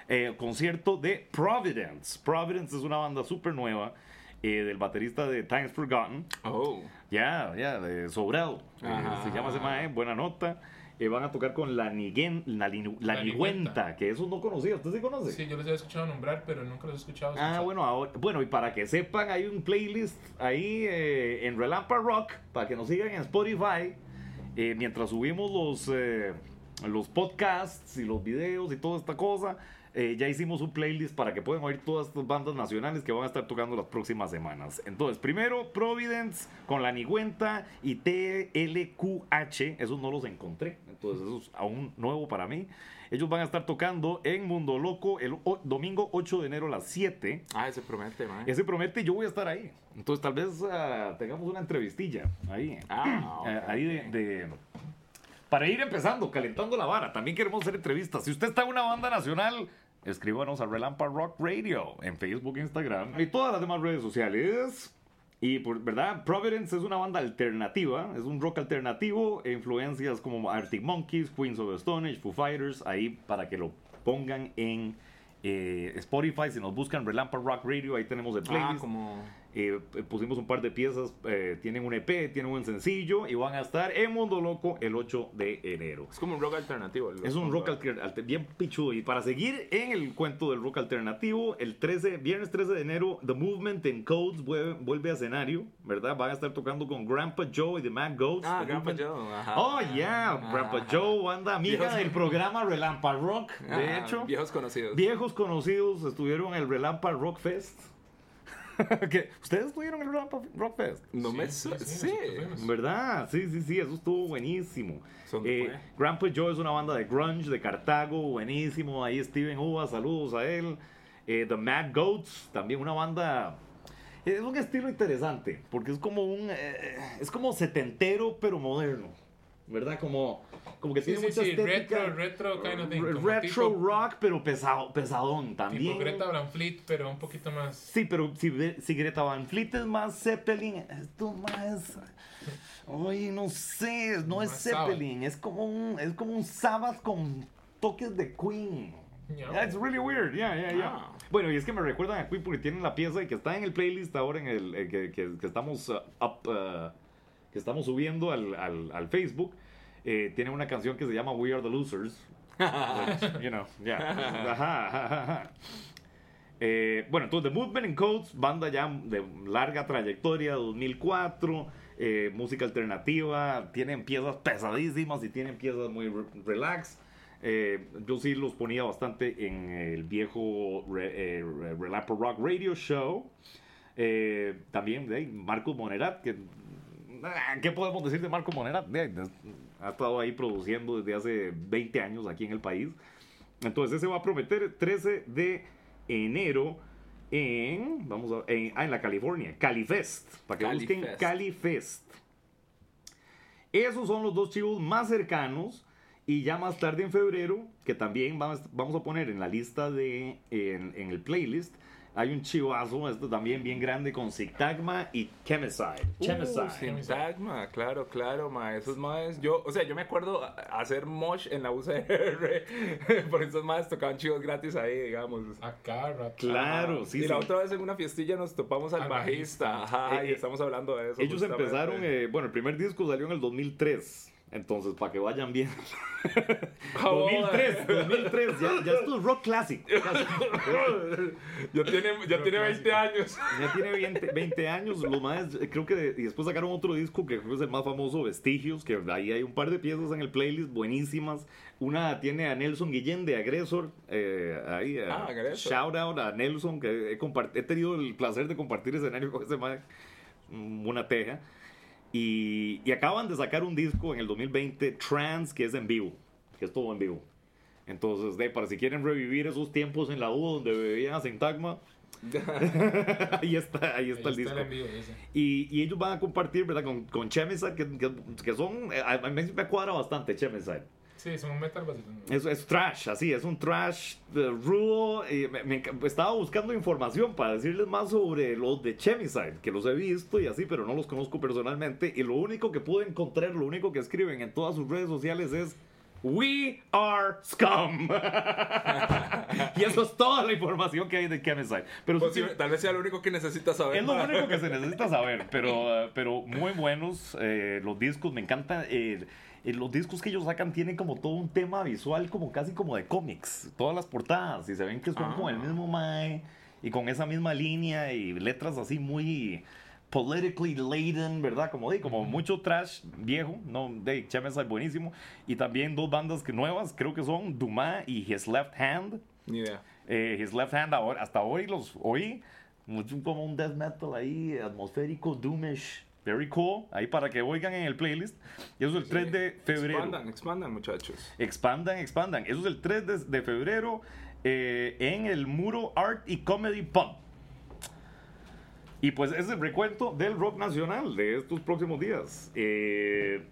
eh, concierto de Providence. Providence es una banda súper nueva. eh, del baterista de Times Forgotten. Oh. Ya, ya, de Sobrado. Eh, se llama ese mae, buena nota. Eh, van a tocar con La, Niguen, la, Linu- la Nigüenta. que eso no conocía. ¿Usted sí conoce? Sí, yo los he escuchado nombrar, pero nunca los he escuchado. Ah, bueno, ahora- bueno, y para que sepan, hay un playlist ahí eh, en Relampa Rock, para que nos sigan en Spotify, eh, mientras subimos los, eh, los podcasts y los videos y toda esta cosa. Eh, ya hicimos un playlist para que puedan oír todas estas bandas nacionales que van a estar tocando las próximas semanas. Entonces, primero Providence con la Nigüenta y TLQH, esos no los encontré, entonces eso es aún nuevo para mí. Ellos van a estar tocando en Mundo Loco el domingo 8 de enero a las 7. Ah, ese promete, man. Ese promete, yo voy a estar ahí. Entonces tal vez ah, tengamos una entrevistilla ahí. Ah, Eh, ahí de- Para ir empezando, calentando la vara. También queremos hacer entrevistas. Si usted está en una banda nacional, escríbanos a Relampa Rock Radio en Facebook, Instagram y todas las demás redes sociales. Y, por, ¿verdad? Providence es una banda alternativa, es un rock alternativo, e influencias como Arctic Monkeys, Queens of the Stone Age, Foo Fighters, ahí para que lo pongan en eh, Spotify, si nos buscan Relampa Rock Radio, ahí tenemos el Ah, playlist. como... Eh, pusimos un par de piezas, eh, tienen un EP, tienen un sencillo y van a estar en Mundo Loco el 8 de enero. Es como un rock alternativo. Es un rock alter- alter- bien pichudo. Y para seguir en el cuento del rock alternativo, el 13, viernes 13 de enero, The Movement and Codes vuelve, vuelve a escenario, ¿verdad? Van a estar tocando con Grandpa Joe y The Mad Goats. Ah, The Grandpa Movement- Joe. Ajá. Oh, yeah, Ajá. Grandpa Joe, banda amiga Viejos- del programa Relampa Rock, de Ajá, hecho. Viejos conocidos. Viejos conocidos estuvieron en el Relampa Rock Fest. ¿Ustedes estuvieron en el Rock Fest? No me... Sí, su- sí, Sí. fuimos. ¿Verdad? Sí, sí, sí, eso estuvo buenísimo. Eh. Grandpa Joe es una banda de grunge de Cartago, buenísimo. Ahí Steven Uva, saludos a él. Eh, The Mad Goats, también una banda. Es un estilo interesante, porque es como un. eh, es como setentero, pero moderno. ¿Verdad? Como, como que Sí, tiene sí, mucha sí, estética. retro, retro kind of thing. Retro tipo- rock, pero pesado, pesadón también. Tipo Greta Van Fleet, pero un poquito más. Sí, pero si, si Greta Van Fleet es más Zeppelin, esto más... Oye, no sé, no es Más Zeppelin, es como un, es como un Sabbath con toques de Queen. Yeah, it's really weird, yeah, yeah, yeah. Ah. Bueno, y es que me recuerdan a Queen porque tienen la pieza y que está en el playlist ahora en el, eh, que, que- que estamos uh, up, uh, que estamos subiendo al, al, al Facebook. Eh, tiene una canción que se llama We Are the Losers. which, you know, yeah. Ajá, ajá, ajá. Eh, bueno, entonces The Movement and Codes, banda ya de larga trayectoria, 2004, eh, música alternativa, tienen piezas pesadísimas y tienen piezas muy re- relax. Eh, yo sí los ponía bastante en el viejo Re- Rock Radio Show. También de Marcos Monerat, que ¿qué podemos decir de ahí, des- ha estado ahí produciendo desde hace 20 años aquí en el país. Entonces ese va a prometer 13 de enero en, vamos a, en, ah, en la California, Califest, para que busquen Califest. Califest. Esos son los dos chivos más cercanos y ya más tarde en febrero, que también vamos, vamos a poner en la lista de, en, en el playlist, hay un chivazo, este también bien grande con Sigtagma y Chemicide. Chemicide. Uh, Sintagma, claro, claro, ma. Esos más, yo, o sea, yo me acuerdo a- hacer mosh en la UCR, por esos más tocaban chivos gratis ahí, digamos. Acá, rato. Claro, sí, y sí. la otra vez en una fiestilla nos topamos al, Al bajista, bajista. ajá, Eh, y estamos hablando de eso. Ellos justamente. empezaron, eh, bueno, el primer disco salió en el 2003. Entonces, para que vayan bien. Ah, 2003, 2003, ya, ya esto es rock classic. ya tiene, ya tiene 20 años. Ya tiene 20, 20 años, los más, creo que, y después sacaron otro disco que creo que es el más famoso, Vestigios, que ahí hay un par de piezas en el playlist buenísimas. Una tiene a Nelson Guillén de Agresor, eh, ahí, eh, Ah, Agresor. shout out a Nelson, que he, he tenido el placer de compartir escenario con ese man, una teja. Y, y acaban de sacar un disco en el 2020, Trans, que es en vivo, que es todo en vivo. Entonces, de, para si quieren revivir esos tiempos en la U donde bebían a Sintagma, ahí está, ahí está Ahí el disco. está el envío ese. Y, y ellos van a compartir, ¿verdad? Con, con Chemicide, que, que, que son, eh, a, mí me cuadra bastante Chemicide. Sí, son un metal básico. Es, es trash, así, es un trash rudo. y me- me estaba buscando información para decirles más sobre los de Chemicide, que los he visto y así, pero no los conozco personalmente. Y lo único que pude encontrar, lo único que escriben en todas sus redes sociales es We are scum. y eso es toda la información que hay de Chemicide. Pero sí, Posible- tal vez sea lo único que necesitas saber. es lo único que se necesita saber, pero, eh, pero muy buenos eh, los discos, me encanta. eh, eh, los discos que ellos sacan tienen como todo un tema visual, como casi como de cómics. Todas las portadas, y se ven que son como el Ah. mismo Mae, y con esa misma línea, y letras así muy politically laden, ¿verdad? Como di, como mucho trash viejo, no, de Chemicide buenísimo. Y también dos bandas que nuevas, creo que son Dumas y His Left Hand. Ni idea. Eh, His Left Hand, ahora, hasta hoy los oí. Como un death metal ahí, atmosférico, doomish. Very cool. Ahí para que oigan en el playlist. Y eso es el 3 de febrero. Expandan, expandan, muchachos. Expandan, expandan. Eso es el 3 de, de febrero eh, en el Muro Art y Comedy Pub. Y pues es el recuento del rock nacional de estos próximos días. Eh,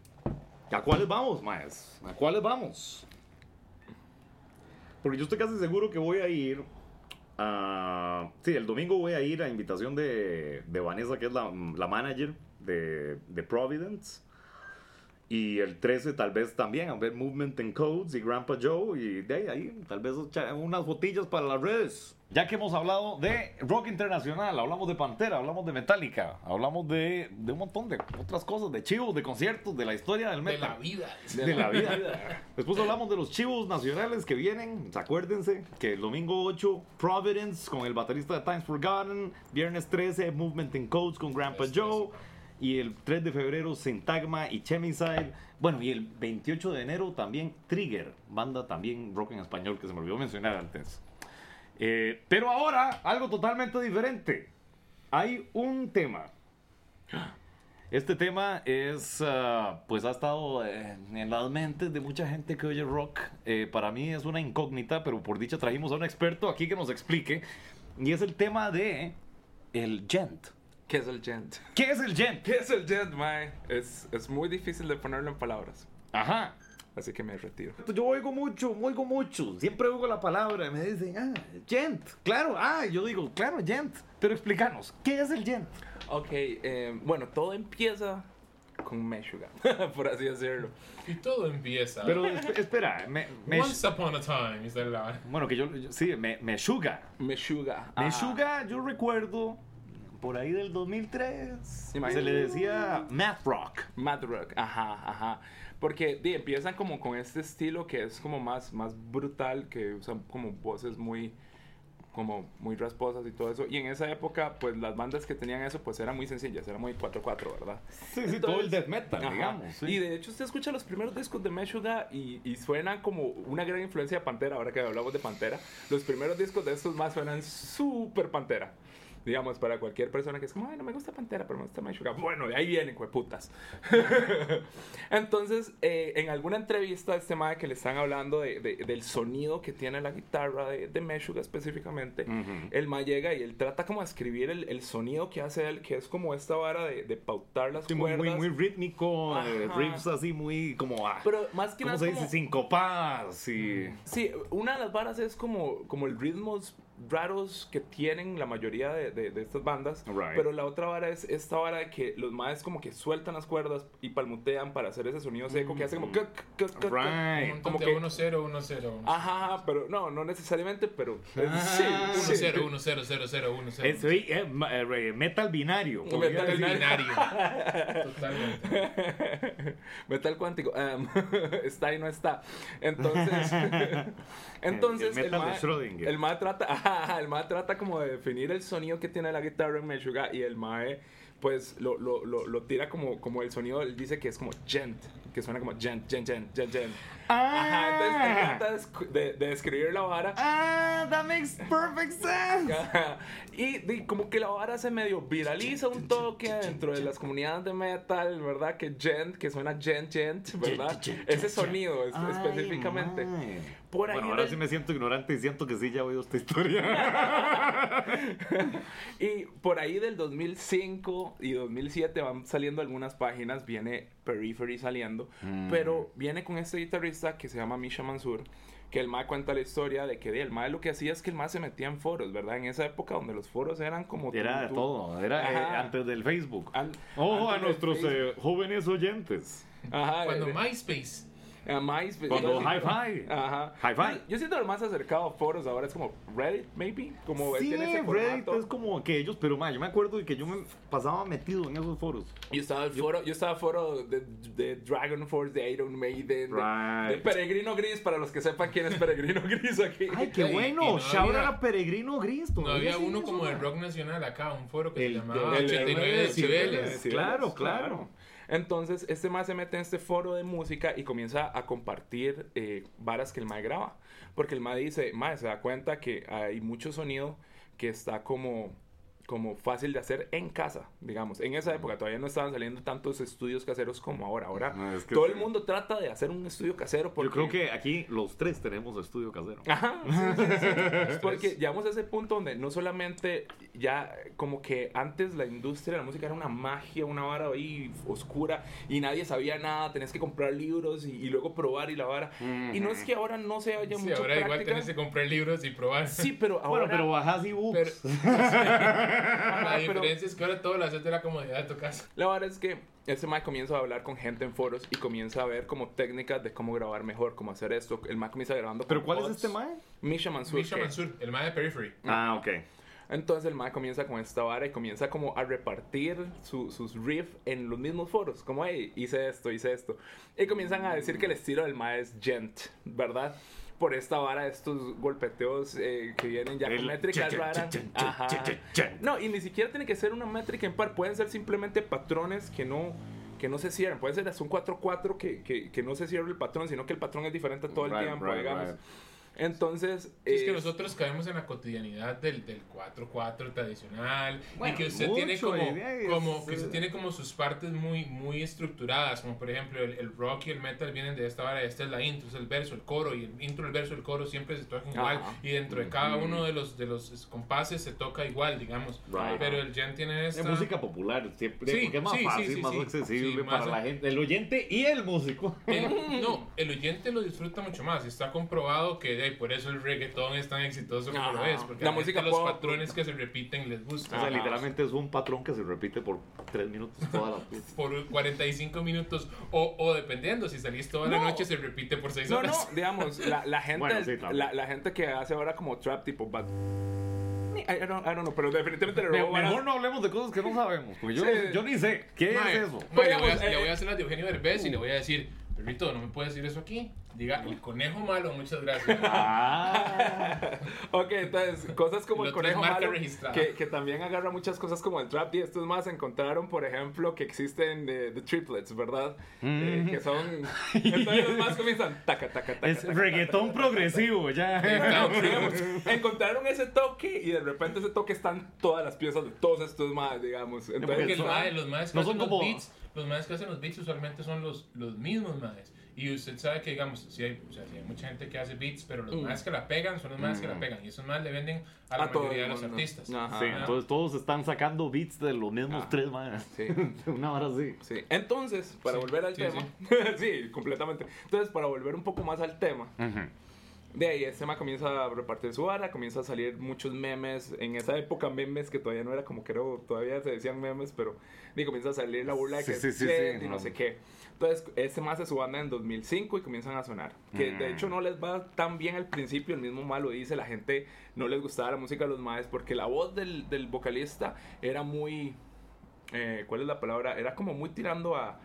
¿A cuáles vamos, maes? ¿A cuáles vamos? Porque yo estoy casi seguro que voy a ir a... Sí, el domingo voy a ir a invitación de, de Vanessa, que es la, la manager de, de Providence. Y el 13 tal vez también a ver Movement and Codes y Grandpa Joe y de ahí, ahí tal vez unas fotillas para las redes. Ya que hemos hablado de rock internacional, hablamos de Pantera, hablamos de Metallica, hablamos de, de un montón de otras cosas, de chivos, de conciertos, de la historia del De metal. la vida. De la vida. Después hablamos de los chivos nacionales que vienen. Acuérdense que el domingo 8, Providence con el baterista de Times Forgotten. Viernes 13, Movement and Codes con Grandpa Joe. Y el 3 de febrero, Syntagma y Chemicide. Bueno, y el 28 de enero también Trigger, banda también rock en español que se me olvidó mencionar antes. Eh, pero ahora, algo totalmente diferente. Hay un tema. Este tema es, ah, pues ha estado eh, en las mentes de mucha gente que oye rock. Eh, para mí es una incógnita, pero por dicha trajimos a un experto aquí que nos explique. Y es el tema de el gent. ¿Qué es el gent? ¿Qué es el gent? ¿Qué es el gent, mae? Es, es muy difícil de ponerlo en palabras. Ajá. Así que me retiro. Yo oigo mucho, oigo mucho. Siempre oigo la palabra. Me dicen, ah, gent. Claro, ah, yo digo, claro, gent. Pero explícanos, ¿qué es el gent? Ok, eh, bueno, todo empieza con Meshuggah, por así decirlo. Y todo empieza. Pero esp- espera, me, me- Once upon a time, is la bueno, que yo, yo- sí, me, me Meshuggah. Meshuggah. ah, Meshuggah, yo recuerdo por ahí del 2003. Se le decía math rock. Mad Rock, ajá, ajá. Porque di, empiezan como con este estilo que es como más, más brutal, que usan como voces muy como muy rasposas y todo eso. Y en esa época, pues las bandas que tenían eso, pues eran muy sencillas, era muy 4-4, ¿verdad? Sí, sí, todo el death metal, Ajá. digamos. sí. Y de hecho usted escucha los primeros discos de Meshuggah y, y suena como una gran influencia de Pantera, ahora que hablamos de Pantera. Los primeros discos de estos más suenan súper Pantera. Digamos, para cualquier persona que es como, ay, no me gusta Pantera, pero me gusta Meshuggah. Bueno, de ahí vienen, putas. Entonces, eh, en alguna entrevista, este mae que le están hablando de- de- del sonido que tiene la guitarra de, de Meshuggah específicamente, el mae llega y él trata como de escribir el, el sonido que hace él, que es como esta vara de, de pautar las Sí, muy, cuerdas. muy, muy rítmico, eh, riffs así muy como... ah, Pero más que ¿Cómo nada se dice? como- Sincopadas y... Sí, una de las varas es como, como el ritmos raros que tienen la mayoría de, de- de estas bandas. Right. Pero la otra vara es esta vara de que los maes como que sueltan las cuerdas y palmutean para hacer ese sonido seco que hace como... Right. Como que- que 1 0 1 0 Ajá, pero no, no necesariamente, pero... es- Ah. sí, 1 sí. 0 1 0 0 0 1 0. Es metal binario. Metal binario. Totalmente. Metal cuántico. em, está y no está. Entonces, entonces El el, Schrödinger. el mae trata, el mae trata como de definir el sonido que tiene la guitarra en Meshuggah y el mae pues lo, lo, lo, lo tira como, como el sonido, él dice que es como gent, que suena como gent, gent, gent, gent, gent. Ajá, entonces él Ah, de, de, de describir la vara ah, that makes perfect sense. Y, y como que la vara se medio viraliza un toque dentro de las comunidades de metal, ¿verdad? Que gent, que suena gent, gent, ¿verdad? Ese sonido es- Ay, específicamente. Por ahí Bueno, ahora sí me siento ignorante y siento que sí ya he oído esta historia. Y por ahí del 2005 y 2007 van saliendo algunas páginas, viene Periphery saliendo, Mm. pero viene con este guitarrista que se llama Misha Mansur, que el MAE cuenta la historia de que el MAE lo que hacía es que el MAE se metía en foros, ¿verdad? En esa época donde los foros eran como... Era tú- de tú- todo, era eh, antes del Facebook. Ojo a antes nuestros eh, jóvenes oyentes. Ajá, Cuando eh, MySpace a MySpace. Cuando Yo siento- Hi-Fi. Ajá. Hi-Fi. Yo siento lo más acercado a foros ahora es como Reddit, maybe. Como Sí, tiene ese Reddit formato. es como aquellos, pero ma, yo me acuerdo de que yo me pasaba metido en esos foros. Yo estaba el foro, yo estaba foro de, de Dragon Force, de Iron Maiden, de- Right. de, Peregrino Gris, para los que sepan quién es Peregrino Gris aquí. Ay, qué bueno. no Shout out a Peregrino Gris. No había uno eso, como el rock nacional acá, un foro que El- se llamaba El- el- 89 el- decibeles. Claro, claro. Entonces, este más se mete en este foro de música y comienza a compartir eh, varas que el mae graba. Porque el mae dice, mae, se da cuenta que hay mucho sonido que está como, como fácil de hacer en casa, digamos. En esa época todavía no estaban saliendo tantos estudios caseros como ahora. Ahora No, es que todo sí. el mundo trata de hacer un estudio casero. Porque... Yo creo que aquí los tres tenemos estudio casero. Ajá, sí, sí, sí, sí. Porque llegamos a ese punto donde no solamente ya como que antes la industria de la música era una magia, una vara ahí oscura y nadie sabía nada, tenías que comprar libros y, y luego probar y la vara. Y no es que ahora no se haya Sí, mucha ahora igual práctica. tenés que comprar libros y probar. Sí, pero ahora... Bueno, pero bajas ebooks. Pero- La pero diferencia es que ahora todo lo haces de la comodidad de tu casa. La verdad es que ese Mac comienza a hablar con gente en foros y comienza a ver como técnicas de cómo grabar mejor, cómo hacer esto. El Mac comienza grabando ¿Pero con cuál es bots. este mae? Misha Mansur. Misha Mansur, el mae de Periphery. Ah, ok. Entonces el mae comienza con esta vara y comienza como a repartir su- sus riffs en los mismos foros. Como, hey, hice esto, hice esto. Y comienzan a decir que el estilo del mae es gent, ¿verdad? Por esta vara, estos golpeteos eh, que vienen ya con métricas raras. No, y ni siquiera tiene que ser una métrica en par. Pueden ser simplemente patrones que no que no se cierran. Pueden ser hasta un 4-4 que, que, que no se cierre el patrón, sino que el patrón es diferente todo el Right, tiempo, right, digamos. right. Entonces... Sí, es que eh, nosotros caemos en la cotidianidad del, del 4-4 tradicional Bueno, y que usted mucho, tiene como, como es, que usted eh, tiene como sus partes muy muy estructuradas como por ejemplo el, el rock y el metal vienen de esta vara esta es la intro es el verso el coro y el intro el verso el coro siempre se tocan igual Ajá. y dentro de cada uno de los de los compases se toca igual digamos Right. pero el gen tiene Es esta música popular, siempre. Sí, porque es más sí, fácil, sí, más sí. accesible Sí, para más- la gente, el oyente y el músico. El- no, el oyente lo disfruta mucho más. y Está comprobado que eh, por eso el reggaetón es tan exitoso como lo es. Porque La a la música los pop. patrones que se repiten les O gusta. sea, Ajá. literalmente es un patrón que se repite por tres minutos todas las veces. Por 45 minutos o, o dependiendo, si salís toda la No. noche se repite por 6 No, horas. no, digamos, la, la gente, Bueno, sí, la, la gente que hace ahora como trap tipo Bad I, don't, I don't know, pero definitivamente le robó mejor no hablemos de cosas que no sabemos, porque yo, Sí. yo ni sé qué Mae, es eso. mae, le, voy a, le voy eh, a hacer las de Eugenio Derbez y le voy a decir, perrito, no me puedes decir eso aquí. Diga, el conejo malo, muchas gracias. Ah, Ok, entonces, cosas como el conejo malo, que, que también agarra muchas cosas como el trap y estos más encontraron, por ejemplo, que existen de, de triplets, ¿verdad? Eh, que son... Entonces los más comienzan taca, taca, taca, es taca, reggaetón progresivo, ya. digamos, encontraron ese toque y de repente ese toque están todas las piezas de todos estos más, digamos. Porque Entonces, el mae- los maes que No son como- beats, los maes que hacen los beats usualmente son los, los mismos maes. Y usted sabe que, digamos, si hay, o sea, si hay mucha gente que hace beats, pero los Mm. maes que la pegan son los maes que la pegan. Y esos maes le venden a la A mayoría de los artistas. Ajá. Sí, entonces todos están sacando beats de los mismos Ah. tres, man. Sí. Una hora así. Sí. Entonces, para Sí, volver al sí, tema, sí. completamente. Entonces, para volver un poco más al tema, de ahí este tema comienza a repartir su vara, comienza a salir muchos memes. En esa época, memes que todavía no era como creo, todavía se decían memes, pero comienza a salir la burla de que sí, es sí, sí, y no no. sé qué. Entonces, este más hace su banda en 2005 y comienzan a sonar. Que de hecho no les va tan bien al principio, el mismo malo dice, la gente no les gustaba la música de los maes porque la voz del, del vocalista era muy. eh, ¿Cuál es la palabra? Era como muy tirando a.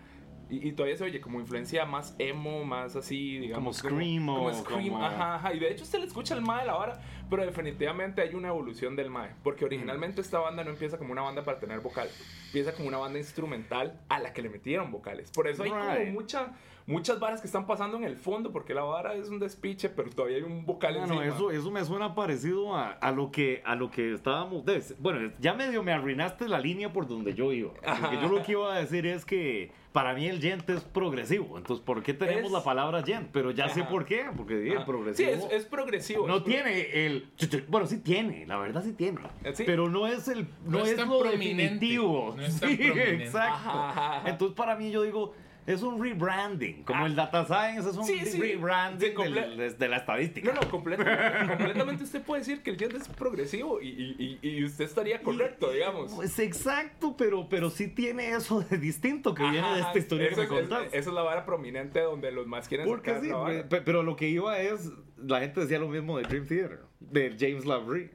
Y, y todavía se oye como influencia más emo, más así, digamos. Como screamo, Como, scream, como- ajá, ajá. Y de hecho se le escucha el Mae ahora, pero definitivamente hay una evolución del Mae. Porque originalmente esta banda no empieza como una banda para tener vocal. Empieza como una banda instrumental a la que le metieron vocales. Por eso hay Right. como mucha, muchas varas que están pasando en el fondo, porque la vara es un despiche, pero todavía hay un vocal Bueno, encima. eso, eso me suena parecido a, a lo que a lo que estábamos. Bueno, ya medio me arruinaste la línea por donde yo iba. Porque yo lo que iba a decir es que para mí el gent es progresivo. Entonces, ¿por qué tenemos Es- la palabra gent? Pero ya sé por qué. Porque Ajá. progresivo. Sí, es, es progresivo. no es pro- tiene el. Bueno, sí tiene, la verdad sí tiene. Eh, sí. Pero no es el. No, No es es, tan lo prominente, definitivo. no es tan Sí, prominente. exacto. Ajá. Entonces, para mí, yo digo. Es un rebranding. Como el data science es un Sí, sí. rebranding de, de la estadística. No, no, completamente, completamente usted puede decir que el jet es progresivo y, y- usted estaría correcto, digamos. Pues exacto, pero, pero sí tiene eso de distinto que viene de esta historia eso que me contás. Esa es la vara prominente donde los más quieren Porque sacar sí, la vara. pe- pero lo que iba es, la gente decía lo mismo de Dream Theater, de James Labrie.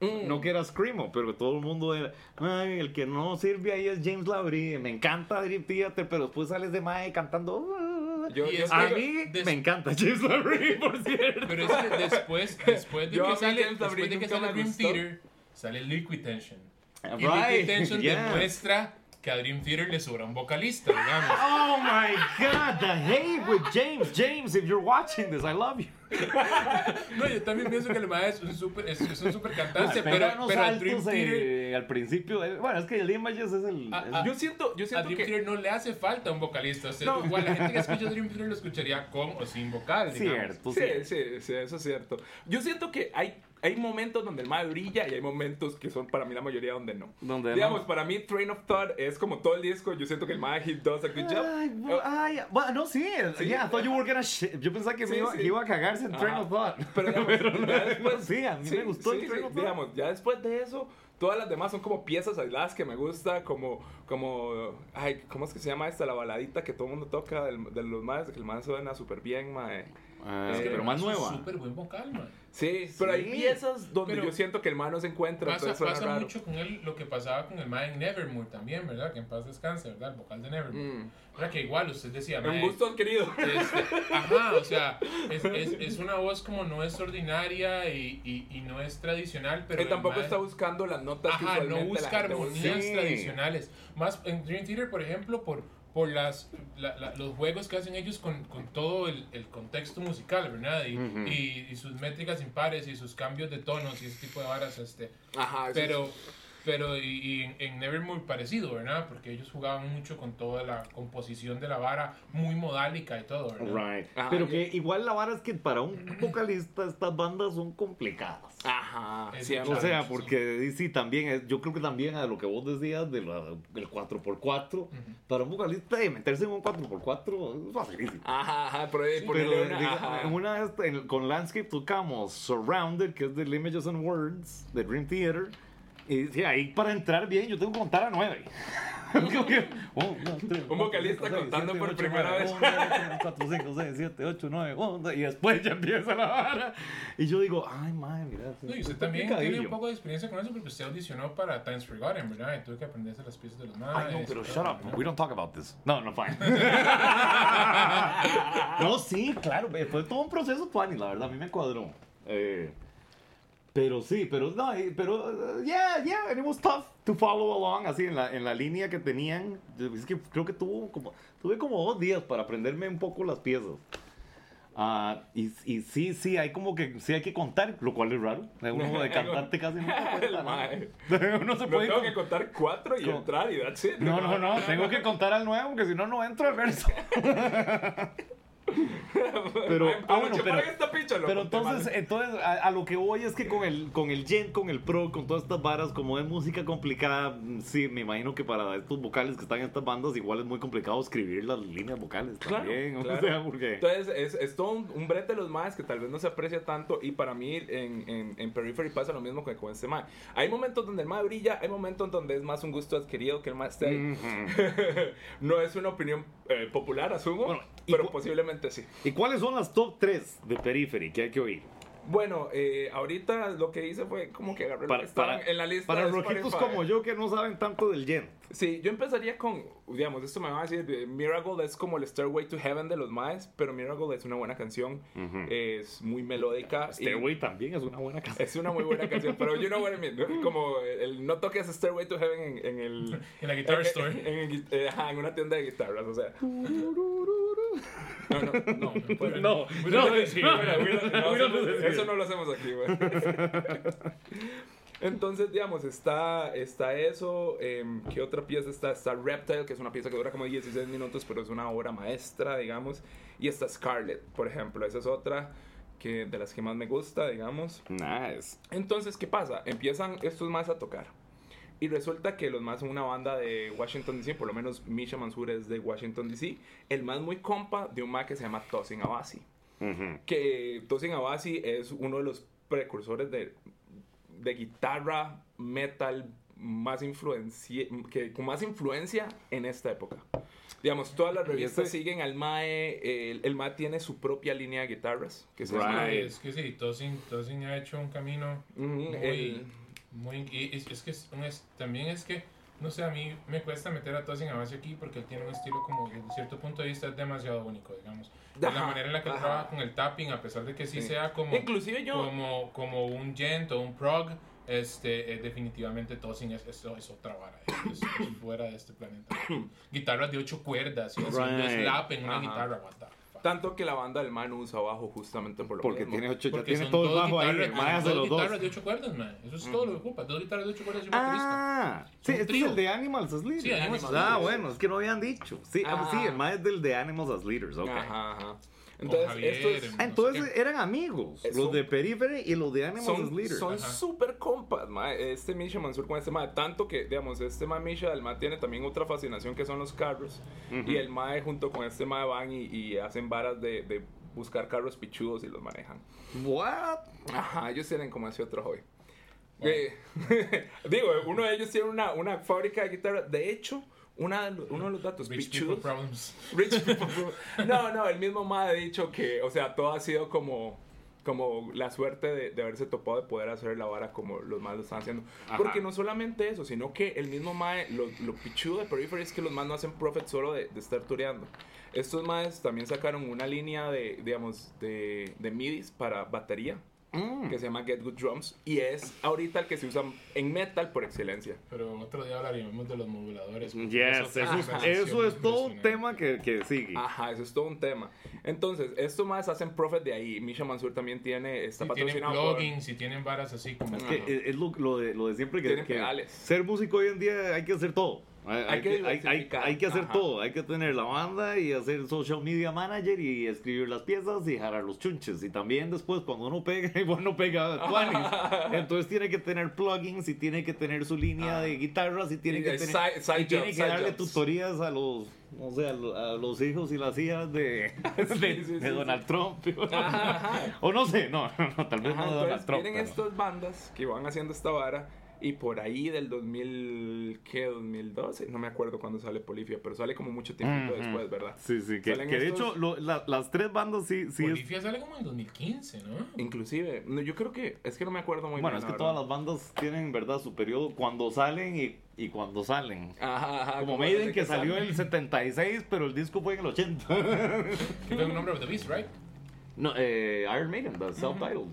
Mm. No que era Screamo, pero todo el mundo era, ay, el que no sirve ahí es James Labrie. Me encanta Dream Theater, pero después sales de Mae cantando. "Ah". Yo- Y A mí des- me encanta James Labrie, por cierto. Pero es que después, después de Yo que sale, después de que sale Dream gustó. Theater, sale Liquid Tension. Y Right, Liquid Tension yeah. demuestra que a Dream Theater le sobra un vocalista, digamos. Oh my god, the hate with James. James, if you're watching this, I love you. No, yo también pienso que el maestro es un super, es, es un super cantante, pero, pero a Dream Theater, eh, al principio. bueno, es que el Images es el. Es- ah, Yo siento, yo a siento Dream que... Theater no le hace falta un vocalista. O sea, No. igual la gente que escucha Dream Theater lo escucharía con o sin vocal, digamos. cierto, Sí, sí. sí, sí, eso es cierto. Yo siento que hay, hay momentos donde el mae brilla y hay momentos que son para mí la mayoría donde no. Donde Digamos, no. para mí Train of Thought es como todo el disco. Yo siento que el mae he does a good job. Ay, bu- ay, bueno, no, sí, Sí. yeah, I thought you were gonna shit. Yo pensaba que, me Sí, iba, sí. que iba a cagarse en Train Ajá. of Thought. Pero, digamos, ya después, sí, a mí sí, me gustó sí, el Train sí, of Thought. digamos, ya después de eso, todas las demás son como piezas aisladas que me gusta, como, como, ay, ¿cómo es que se llama esta? La baladita que todo el mundo toca del- de los más, que el man suena súper bien, mae. Ah, Es que pero el más nueva. súper buen vocal, man. Sí, pero hay Sí. piezas donde Pero yo siento que el man no se encuentra, Pasa, pasa raro. mucho con él lo que pasaba con el mae en Nevermore también, ¿verdad? Que en paz descanse, ¿verdad? El vocal de Nevermore. Mm. ¿Verdad? Que igual usted decía, Un gusto adquirido. Este, ajá, o sea, es, es, es una voz como no es ordinaria y, y, y no es tradicional, pero Él tampoco mae- está buscando las notas que Ajá, no usualmente la busca armonías Sí. tradicionales. Más en Dream Theater, por ejemplo, por, por las, la- la- los juegos que hacen ellos con, con todo el, el contexto musical, ¿verdad? Y, y, y sus métricas impares y sus cambios de tonos y ese tipo de varas, este. Ajá, pero, pero y, y en, en Nevermore parecido, ¿verdad? Porque ellos jugaban mucho con toda la composición de la vara, muy modálica y todo, ¿verdad? Right. Ajá, Pero que igual la vara es que para un vocalista estas bandas son complicadas. Ajá, siempre. O sea, sí. porque sí, también es, yo creo que también a lo que vos decías de la- del 4x4, para un vocalista de meterse en un 4x4 es facilísimo. Ajá, ajá, pero, Pero ponerle una- diga- ajá. una estas- en- con Landscape tocamos Surrounded, que es del Images and Words, de Dream Theater. Y ahí para entrar bien, yo tengo que contar a nueve. Tres, Un vocalista contando por primera vez. nueve, uno, dos, tres, cuatro, cinco, seis, siete, ocho, nueve, uno, dos, y después ya empieza la vara. Y yo digo, ay, madre, mira. No, y usted también tiene un poco de experiencia con eso porque usted audicionó para Times Forgotten, ¿verdad? Y tuve que aprenderse las piezas de los Ay, no, pero shut up. We don't talk about this. No, no, fine. no, sí, claro. Fue todo un proceso, Tuani, la verdad. A mí me cuadró. Eh, pero sí, pero no, pero uh, yeah, yeah, and it was tough to follow along, así en la, en la línea que tenían. Es que creo que tuvo como, tuve como dos días para aprenderme un poco las piezas. Ah, y, y sí, sí, hay como que, sí hay que contar, lo cual es raro. Uno de cantante casi no se cuenta. ¿no? Uno se No puede tengo con- que contar cuatro y entrar y that's it. no, no, no, tengo que contar al nuevo porque si no, no entro al verso. Pero, ah, bueno, pero, esta picha, lo pero entonces, entonces a, a lo que voy es que con el, con el Gen, con el Pro, con todas estas varas, como es música complicada, mm, sí, me imagino que para estos vocales que están en estas bandas, igual es muy complicado escribir las líneas vocales Claro, también. claro. O sea, porque. Entonces, es, es todo un, un brete de los más que tal vez no se aprecia tanto. Y para mí, en, en, en Periphery pasa lo mismo que con este mae. Hay momentos donde el mae brilla, hay momentos donde es más un gusto adquirido que el esté ahí. Ujú. no es una opinión eh, popular, asumo, Bueno, pero cu- sí. ¿Y cuáles son las top 3 de Periphery que hay que oír? Bueno, eh, ahorita lo que hice fue como que agarré Para, lo que estaban para- en la lista. para de rojitos como yo que no saben tanto del Gen. Sí, yo empezaría con, digamos, esto me va a decir, eh, Miracle es como el Stairway to Heaven de los Maes, pero Miracle es una buena canción, es muy melódica. y- Stairway también es una buena canción. Es una muy buena canción, pero you know what I mean, ¿no? Como el no toques Stairway to Heaven en, en el... En la Guitar en- Store. En, en- en- eh, ajá, en una tienda de guitarras, o sea... No, no, no. pues, No, no, no, eso- no lo hacemos aquí, güey. Entonces, digamos, está, está eso. em, ¿Qué otra pieza está? Está Reptile, que es una pieza que dura como 16 minutos, pero es una obra maestra, digamos. Y está Scarlet, por ejemplo. Esa es otra que, de las que más me gusta, digamos. Nice. Entonces, ¿qué pasa? Empiezan estos más a tocar. Y resulta que los más son una banda de Washington DC, por lo menos Misha Mansour es de Washington DC. El más muy compa de un más que se llama Tosin Abasi. Ujú. Que Tosin Abasi es uno de los precursores de, de guitarra metal más influencia, que, con más influencia en esta época. Digamos, todas las revistas ese- siguen al MAE. El, el MAE tiene su propia línea de guitarras. Que Right. es que sí, Tosin, Tosin ha hecho un camino Ujú, muy, el- muy y es, es que es un es- también es que no sé a mí me cuesta meter a Tosin a base aquí porque él tiene un estilo como desde cierto punto de vista es demasiado único digamos De la Ajá, manera en la que él ajá. trabaja con el tapping a pesar de que sí, Sí. sea como Inclusive yo... como como un gent o un prog este eh, definitivamente Tosin es, es, es otra vara es, es fuera de este planeta guitarras de ocho cuerdas y Right. slap en una Ajá. guitarra what the. Tanto que la banda del MAE no usa bajo justamente por lo Porque mismo. tiene ocho, ya Porque tiene todo el bajo ahí. el mae hace dos los dos. guitarras de ocho cuerdas, man. Eso es todo lo que ocupa. Dos guitarras de ocho cuerdas y un baterista. Ah, sí, Un este es el de Animals as Leaders. Sí, Animals as ah, Leaders. bueno, es que no habían dicho. Sí, ah, sí el mae es del de Animals as Leaders, ok. Ajá, ajá. Entonces, Javier, estos Ah, no entonces eran amigos, Eh, los son- de Periphery y los de Animals as son Leaders. son súper compas, mae. Este Misha Mansur con este mae. Tanto que, digamos, este mae Misha, el mae tiene también otra fascinación que son los carros. Ujú. Y el mae junto con este mae van y, y hacen varas de, de buscar carros pichudos y los manejan. What? Ajá, ellos tienen como ese otro hobby. Wow. Eh, digo, uno de ellos tiene una, una fábrica de guitarras. De hecho, una, uno de los datos Rich people problems. Rich people. No, no, el mismo Ma ha dicho que, o sea, todo ha sido como, como la suerte de, de haberse topado de poder hacer la vara como los más lo están haciendo. Ajá. Porque no solamente eso, sino que el mismo Mae, lo, lo pichudo de Periphery es que los más no hacen profit solo de, de estar tureando. Estos Maes también sacaron una línea de, digamos, de, de MIDIs para batería Mm. que se llama Get Good Drums y es ahorita el que se usa en metal por excelencia. Pero otro día hablaremos de los moduladores. Yes, eso, eso es todo un tema que, que sigue. Ajá, eso es todo un tema. Entonces, estos más hacen profit de ahí. Misha Mansur también tiene, está Si tienen patrocinado por... plugins, si tienen varas así como... Es que es, lo, lo de, lo de siempre que, Tienen que pedales. ser músico hoy en día hay que hacer todo. Hay, hay que que, hay- hay- que hacer Ajá. todo. Hay que tener la banda y hacer social media manager y escribir las piezas y jalar los chunches. Y también después cuando uno pega, igual no pega tuanis. Entonces tiene que tener plugins y tiene que tener su línea Ah. de guitarras y tiene Y que tener side- side y tiene jobs, que darle jobs. tutorías a los no sé, a, lo- a los hijos y las hijas de, de, sí, sí, de sí. Donald Trump. Ajá, ajá. o no sé, no, no, tal vez Ajá, no de Donald Trump. vienen pero- estas bandas que van haciendo esta vara y por ahí del 2000, ¿qué? 2012, no me acuerdo cuándo sale Polifia, pero sale como mucho tiempo después, ¿verdad? Sí, sí, que, Salen que de hecho lo- la- las tres bandas sí, sí es... Bolivia sale como en 2015, ¿no? Inclusive, no, yo creo que, es que no me acuerdo muy Bueno, bien. es que todas las bandas tienen, ¿verdad? Su periodo cuando salen y, y cuando salen. Ajá, ajá, Como Maiden que salió en el 76, pero el disco fue en el 80. Que fue un nombre of the Beast, right? no, eh, Iron Maiden, the self-titled.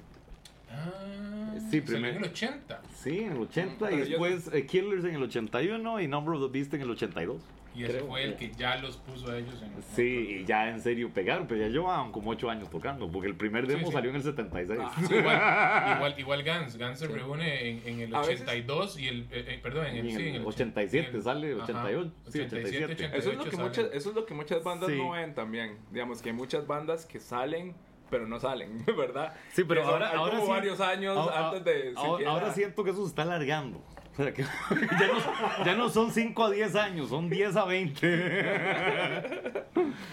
Ah, Sí, salió primer- en el 80. Sí, en el 80 y Pero yo- después eh, Killers en el 81 y Number of the Beast en el 82. Y ese Creo. fue el que ya los puso a ellos en Sí, y ya en serio pegaron, pero ya llevaban como 8 años tocando, porque el primer demo Sí, sí. salió en el 76. Ah, Sí, igual, igual, igual Gans. Gans se reúne en, en el A veces- 82 y el. eh, eh, perdón, en el, Y en sí, el en el 87 en el- sale, ajá, 88, sí, 87. 88 Eso es, lo que muchas, eso es lo que muchas bandas Sí. no ven también. Digamos que hay muchas bandas que salen, pero no salen, ¿verdad? Sí, pero Que son- ahora, hay ahora como sí- varios años ahora- antes de ahora, ahora siento que eso se está alargando. O sea, que ya, no, ya no son 5 a 10 años, son 10 a 20.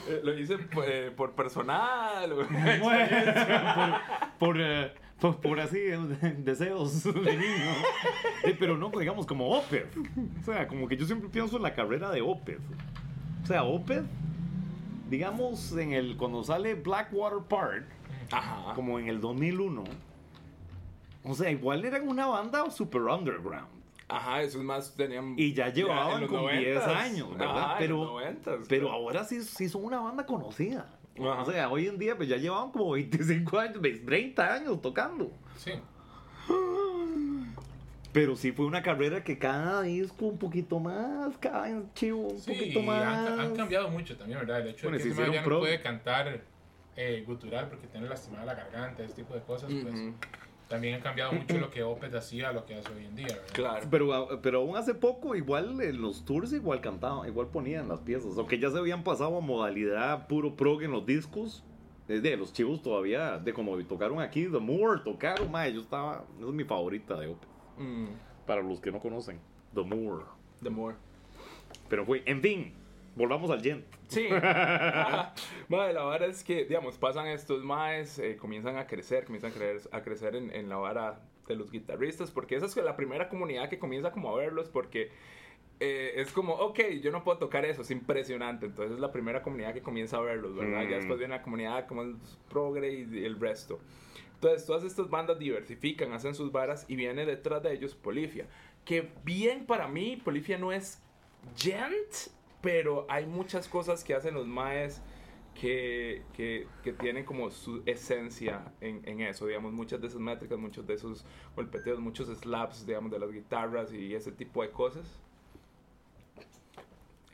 Eh, lo hice eh, por personal. por, por, eh, por, por así, eh, deseos de niño. Eh, pero no, digamos, como Opeth. O sea, como que yo siempre pienso en la carrera de Opeth. O sea, Opeth, digamos, en el, cuando sale Blackwater Park, Ajá. como en el 2001, o sea, igual eran una banda super underground. Ajá, eso es más, tenían... Y ya llevaban en los como 10 noventas. años, ¿verdad? Ajá, en pero, los noventas, pero claro. ahora sí, sí son una banda conocida. Ajá. O sea, hoy en día pues ya llevaban como 25 años, 30 años tocando. Sí. Pero sí fue una carrera que cada disco un poquito más, cada chivo un Sí, poquito más. han, han cambiado mucho también, ¿verdad? El hecho Bueno, de que hicieron ya pro. no puede cantar eh, gutural porque tiene lastimada la garganta, ese tipo de cosas, pues Ujú. también ha cambiado mucho lo que Opeth hacía a lo que hace hoy en día, ¿verdad? Claro. Pero, pero aún hace poco, igual en los tours, igual cantaban, igual ponían las piezas. Aunque ya se habían pasado a modalidad puro prog en los discos. Desde los chivos todavía, de como tocaron aquí, The Moore, tocaron, mae, yo estaba, es mi favorita de Opeth. Mm. Para los que no conocen. The Moor. The More. Pero fue, en fin, volvamos al gent. Sí. Mae, la vara es que, digamos, pasan estos maes, eh, comienzan a crecer, comienzan a crecer, a crecer en, en la vara de los guitarristas, porque esa es la primera comunidad que comienza como a verlos, porque eh, es como, ok, yo no puedo tocar eso, es impresionante. Entonces es la primera comunidad que comienza a verlos, ¿verdad? Mm. Ya después viene la comunidad como el progre y el resto. Entonces todas estas bandas diversifican, hacen sus varas y viene detrás de ellos Polifia. Que bien para mí, Polifia no es gent, pero hay muchas cosas que hacen los maes que, que, tienen como su esencia en, en eso, digamos, muchas de esas métricas, muchos de esos golpeteos, muchos slaps, digamos, de las guitarras y ese tipo de cosas.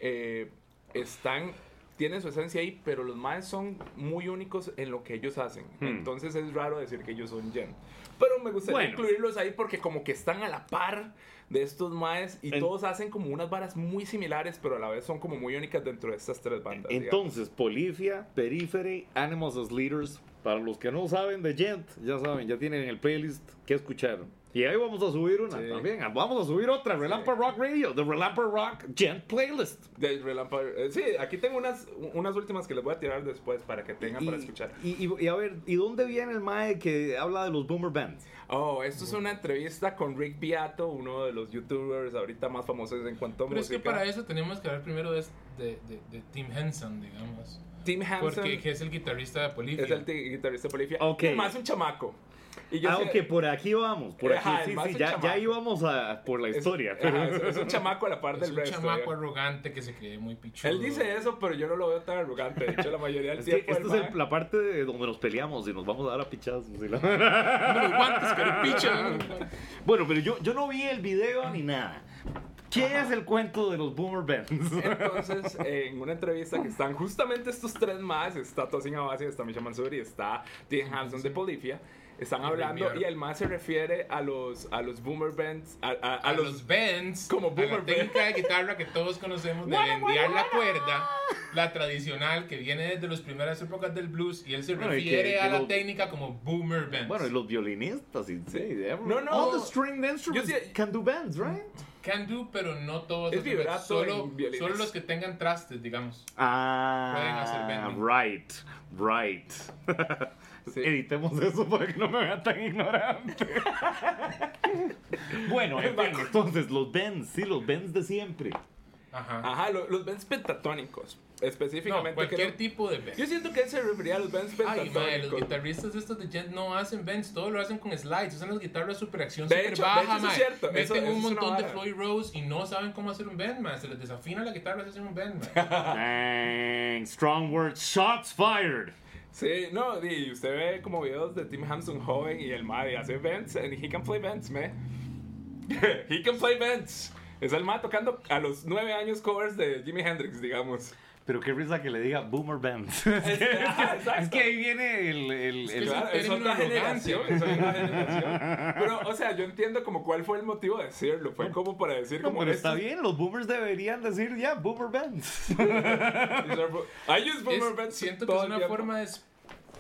Eh, están, tienen su esencia ahí, pero los maes son muy únicos en lo que ellos hacen. Hmm. Entonces es raro decir que ellos son gen. Pero me gustaría Bueno. incluirlos ahí porque como que están a la par de estos maes y En- todos hacen como unas varas muy similares, pero a la vez son como muy únicas dentro de estas tres bandas. digamos. Entonces, Polifia, Periphery, Animals as Leaders. Para los que no saben de Gent, ya saben, ya tienen el playlist que escuchar. Y ahí vamos a subir una Sí. también. Vamos a subir otra, Relampa Rock Radio, The Relampa Rock Gent Playlist. De Relampa- eh, sí, aquí tengo unas, unas últimas que les voy a tirar después para que tengan para Y- escuchar. Y, y- y a ver, ¿y dónde viene el Mae que habla de los Boomer Bands? Oh, esto es una entrevista con Rick Beato, uno de los youtubers ahorita más famosos en cuanto a Pero es que música. para eso tenemos que hablar primero de, de, de, de Tim Henson, digamos. Tim Hansen Porque que es el guitarrista de Polifia. es el guitarrista de Polifia. Ok. Y más un chamaco. Y yo ah, sé- ok, por aquí vamos. Por aquí, Ajá, sí, sí, un ya, chamaco. ya íbamos a, por la es- historia. ajá, pero- es, es un chamaco a la par Es del un resto. chamaco digamos. arrogante que se cree muy pichudo. Él dice eso, pero yo no lo veo tan arrogante. De hecho, la mayoría del Es tiempo. esta es el- la parte de donde nos peleamos y nos vamos a dar a pichazos. y la- Unos guantes, pero picha. bueno, pero yo, yo no vi el video ni nada. ¿Qué Ajá. es el cuento de los Boomer Bands? Entonces, en una entrevista que están justamente estos tres más, está Tosin Abasi, está Misha Mansuri, está Tim Hanson de Polifia, están hablando y el más se refiere a los, a los boomer bands, a, a- a A los... los bends, como a boomer la band. técnica de guitarra que todos conocemos de enviar la cuerda, la tradicional que viene desde las primeras épocas del blues y él se Bueno, que- refiere que a la los- técnica como boomer bends. bueno, y los violinistas y sí, everyone- No, no. All the stringed instruments Yo can do bands, right? Can do, pero no todos. Es solo, solo los que tengan trastes, digamos. Pueden hacer Ah, bending. right, right. Sí. Editemos eso para que no me vean tan ignorante. bueno, en fin, entonces los bends, sí, los bends de siempre. Ajá. Ajá, lo- los bands pentatónicos, no, específicamente. cualquier creo- tipo de bend. Yo siento que él se refería a los bands Ay, mae, los guitarristas estos de Gent no hacen bends, todo lo hacen con slides, usan las guitarras super acción super hecho- baja, es cierto, Meten eso- un eso montón de. Floyd Rose y no saben cómo hacer un bend, man. Se les desafina la guitarra y hacen un bend, man. Dang, strong words, shots fired. Sí, no, y usted ve como videos de Tim Hanson joven y el Maddy hace bands, and he can play bands, man. he can play bands. Es el ma tocando a los nueve años covers de Jimi Hendrix, digamos. Pero qué risa que le diga boomer bands. Es, es que ahí viene el... el- el- es Claro, otra generación, güey. es otra generación. Pero, o sea, yo entiendo como cuál fue el motivo de decirlo. Fue como para decir No, como pero está bien, los boomers deberían decir ya, boomer bands. I use boomer bands siento que es una tiempo. forma de,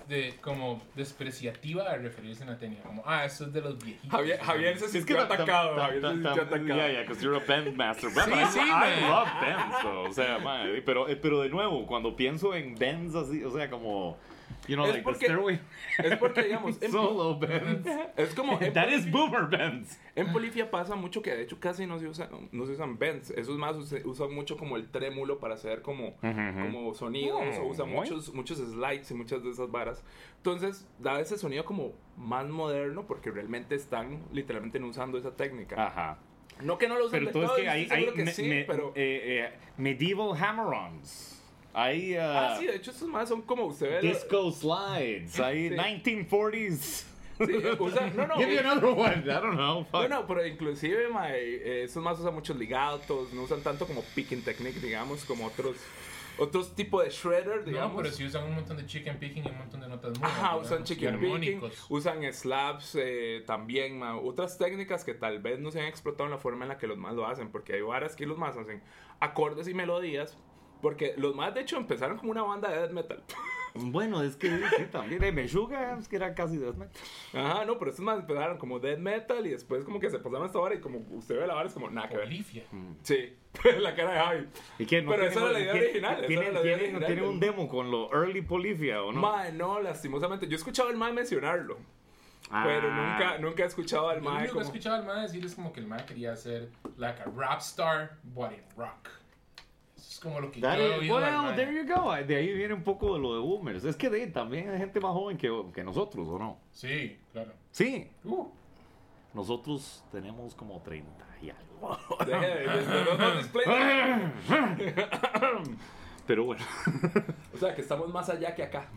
de como despreciativa de referirse a una técnica. Como, ah, eso es de los viejitos. Javier, Javier se Es que sintió ta- ta- atacado. ta- Javier se sintió ta- atacado. Yeah, yeah, because you're a bandmaster. But Sí, I, sí, I man. love bands, though. O sea, man, pero, eh, pero de nuevo, cuando pienso en bands así, o sea, como, you know, Es like porque- the Stairway Es porque, digamos, Solo bands. es como... That is boomer bands. En Polifia pasa mucho que de hecho casi no se usan, no se usan bends. Eso es más, usan mucho como el trémulo para hacer como, como sonidos. Oh, o usan muchos, muchos slides y muchas de esas varas. Entonces da ese sonido como más moderno porque realmente están literalmente no usando esa técnica. Ajá. No que no lo usen Pero que hay, hay que me- sí, me- pero... eh, eh, medieval hammer-ons. Hay ah, uh, sí, de hecho estos más son como usted ve... lo- disco slides. Hay Sí. 1940s. Sí, usa- no, no. Give me another one. I don't know. No, Fuck. no, pero inclusive, mae, eh, estos más usan muchos ligados, no usan tanto como picking technique, digamos, como otros otros tipos de shredder, digamos. No, pero sí usan un montón de chicken picking y un montón de notas mudas. Ajá, usan chicken picking, usan slaps eh, también, ma. otras técnicas que tal vez no se han explotado en la forma en la que los más lo hacen, porque hay varas que los más hacen acordes y melodías, porque los más de hecho empezaron como una banda de death metal. Bueno, es que sí, también de Meshuga, es que era casi death metal. Ajá, no, pero estos más empezaron como death metal y después como que se pasaron a esta vara y como usted ve la vara es como nada que ver. Olivia. Sí, la cara de Javi. ¿Y qué? ¿No Pero tiene- esa era la idea tiene- original, esa ¿Tiene, era la idea tiene- original tiene del- un demo con lo Early Polifia o no? Mae, no, lastimosamente. Yo he escuchado al mae mencionarlo, pero Ah. nunca, nunca he escuchado al Lo mae único que he escuchado al man decir es como que el man quería ser like a rap star, but in rock. Es como lo que That yo he oído well, there you go. De ahí viene un poco de lo de boomers. Es que de, también hay gente más joven que, que nosotros, ¿o no? Sí, claro. Sí, Uh, nosotros tenemos como 30 y algo. Pero bueno. O sea, que estamos más allá que acá.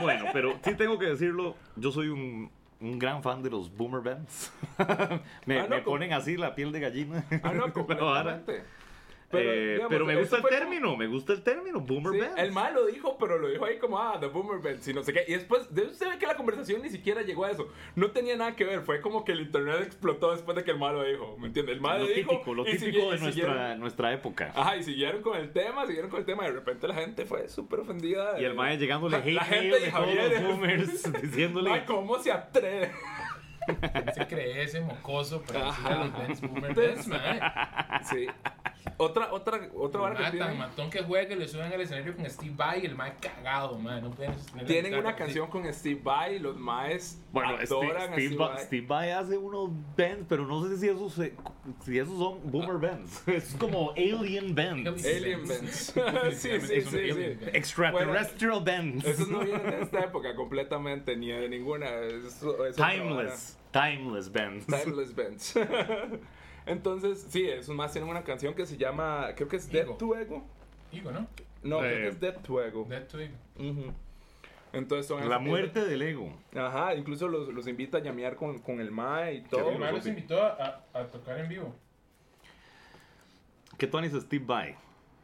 Bueno, pero sí tengo que decirlo, yo soy un, un gran fan de los boomer bands. me Ah, no, me ponen así la piel de gallina. Ah, no, Pero ahora- completamente. Pero, digamos, pero me gusta el como- término, me gusta el término, boomer Sí, bands. el mal lo dijo, pero lo dijo ahí como, ah, The Boomer Bands y no sé qué. Y después, de usted ve que la conversación ni siquiera llegó a eso. No tenía nada que ver, fue como que el internet explotó después de que el mal lo dijo. ¿Me entiendes? El mal lo lo dijo. típico, lo típico de nuestra, época. Ajá, y siguieron con el tema, siguieron con el tema. Y de repente la gente fue súper ofendida. Y el mae llegándole La- hate la gente de Javier. los boomers diciéndole Ay, ¿cómo se atreve? se cree ese mocoso para decirle a los Benz Boomer Benz, man. Sí. Otra, otra, otra vara que tienen. matón que juegue, le suben al escenario con Steve Vai y el man cagado, man. No pueden Tienen una canción con Steve Vai, los maes Bueno, Steve, adoran a Steve, Steve Vai-. Steve Vai hace unos bands, pero no sé si esos, se- si esos son boomer bands. Es como alien bands. Alien Bands. sí, sí, sí, sí. bands. Extraterrestrial bands. Esos no vienen de esta época completamente, ni de ninguna. Es otra Timeless. Timeless bands. vara. Timeless Bands. Entonces, sí, esos más tienen una canción que se llama, creo que es Ego. to Ego. Digo, ¿no? No, creo Eh, que es Death to Ego. Dead to Ego. Entonces son La muerte del ego. Ajá, incluso los, los invita a llamear con, con el MAE y todo. El man los invitó a, a tocar en vivo. ¿Qué Tony es Steve Vai?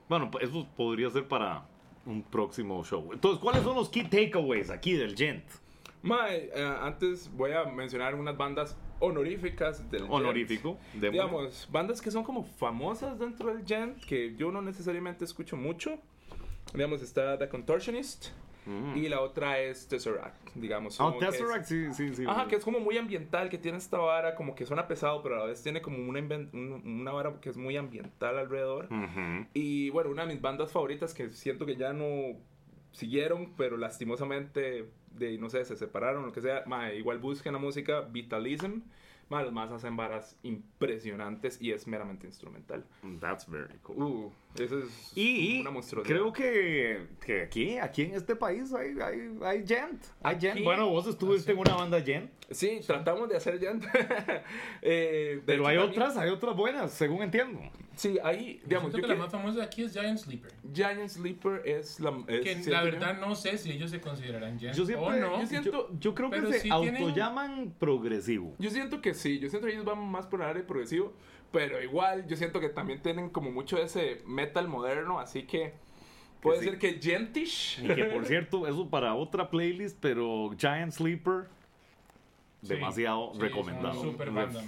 Bueno, pues eso podría ser para un próximo show. Entonces, ¿cuáles son los key takeaways aquí del Gent? Mae, eh, antes voy a mencionar unas bandas honoríficas del Gent. Honorífico. démosle. Digamos, bandas que son como famosas dentro del Gent, que yo no necesariamente escucho mucho. Digamos, está The Contortionist Mm. y la otra es Tesseract, digamos. Ah, como que es- Tesseract, sí, sí, sí. Ajá, que es como muy ambiental, que tiene esta vara, como que suena pesado, pero a la vez tiene como una, inven- una vara que es muy ambiental alrededor. Y bueno, una de mis bandas favoritas que siento que ya no siguieron, pero lastimosamente, de, no sé, se separaron, lo que sea. Ma, igual busquen la música Vitalism. Ma, los más hacen varas impresionantes y es meramente instrumental. That's very cool. Uh, eso es Y una monstruosidad. creo que, que aquí, aquí en este país hay, hay, hay gent. Hay Aquí- gent. Bueno, vos estuviste en una banda gent, Sí, tratamos de hacer ya. Eh, de pero hecho, hay también- otras, hay otras buenas, según entiendo. Sí, ahí, digamos, Siento yo que la que- más famosa de aquí es Giant Sleeper. Giant Sleeper es la... es- Que la verdad no sé si ellos se considerarán Giant Yo siempre, o no. yo siento- yo, yo creo que se sí tienen- autollaman progresivo. Yo siento que sí, yo siento que ellos van más por el área progresivo, pero igual yo siento que también tienen como mucho de ese metal moderno, así que puede sí. ser que Gentish. Y que por cierto, eso para otra playlist, pero Giant Sleeper, demasiado sí, recomendado.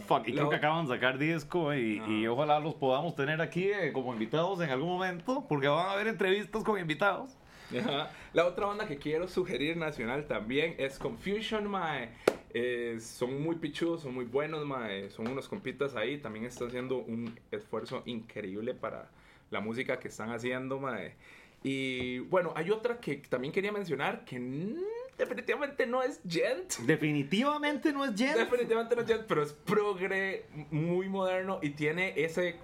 Fuck, y creo que acaban de sacar disco y, y ojalá los podamos tener aquí eh, como invitados en algún momento, porque van a haber entrevistas con invitados. Ajá. La otra banda que quiero sugerir nacional también es Confusion, mae. Eh, son muy pichudos, son muy buenos, mae. Son unos compitas ahí. También están haciendo un esfuerzo increíble para la música que están haciendo, mae. Y bueno, hay otra que también quería mencionar que definitivamente no es Gent. Definitivamente no es Gent. Definitivamente no es Gent, pero es progre muy moderno y tiene ese...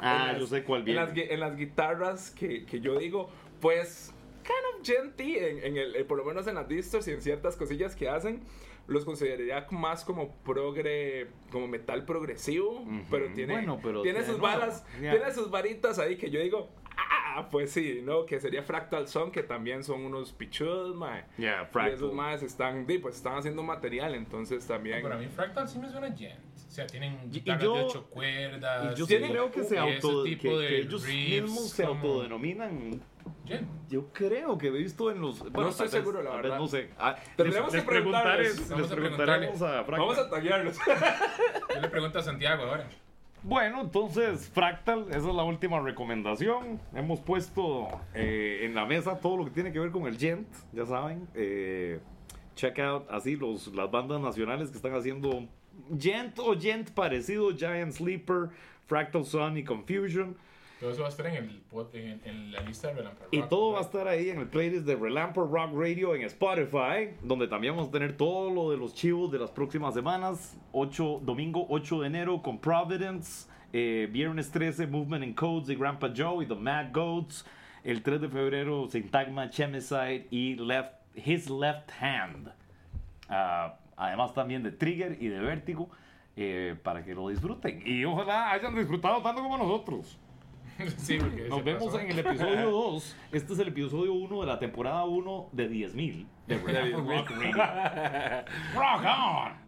Ah, en yo sé cuál en viene. las, gui- en las guitarras que, que yo digo, pues, kind of genty, en, en el, eh, por lo menos en las distors y en ciertas cosillas que hacen, los consideraría más como progre, como metal progresivo, Ujú. pero tiene, Bueno, pero tiene sus nuevo, varas, ya. tiene sus varitas ahí que yo digo, ah, pues sí, ¿no? Que sería Fractal Son, que también son unos pichudos, mae. Yeah, Y Fractal. esos más están, di, pues están haciendo material, entonces también... Para mí Fractal sí me suena Gent. O sea, tienen Y- y guitarras yo- de ocho cuerdas. Y yo sí creo que se y ese auto, que, tipo que de ellos riffs mismos se como autodenominan. Gent. Yo creo que he visto en los. Bueno, estoy tal vez- seguro, la verdad. No sé. Ah, Tendremos les, que les preguntaré- preguntarles. les Vamos a preguntaremos a Frank. Vamos a taguearlos. Yo le pregunto a Santiago ahora. Bueno, entonces, Fractal, esa es la última recomendación. Hemos puesto eh, en la mesa todo lo que tiene que ver con el Gent, ya saben. Eh, check out así los, las bandas nacionales que están haciendo Gent o Gent parecido, Giant Sleeper, Fractal Sun y Confusion. Todo eso va a estar en, el, pod- en, en la lista de Relampa Y Rock, todo va a estar ahí en el playlist de Relamper Rock Radio en Spotify, donde también vamos a tener todo lo de los chivos de las próximas semanas. 8, domingo 8 de enero con Providence, eh, viernes 13 Movement and Codes de Grandpa Joe y The Mad Goats. El 3 de febrero Syntagma, Chemicide y Left, His Left Hand. Ah, además también de Trigger y de Vértigo. eh, para que lo disfruten. Y ojalá hayan disfrutado tanto como nosotros. sí, porque Nos vemos pasó. en el episodio 2. Este es el episodio 1 de la temporada 1 de 10.000 de Rock Radio. Rock on!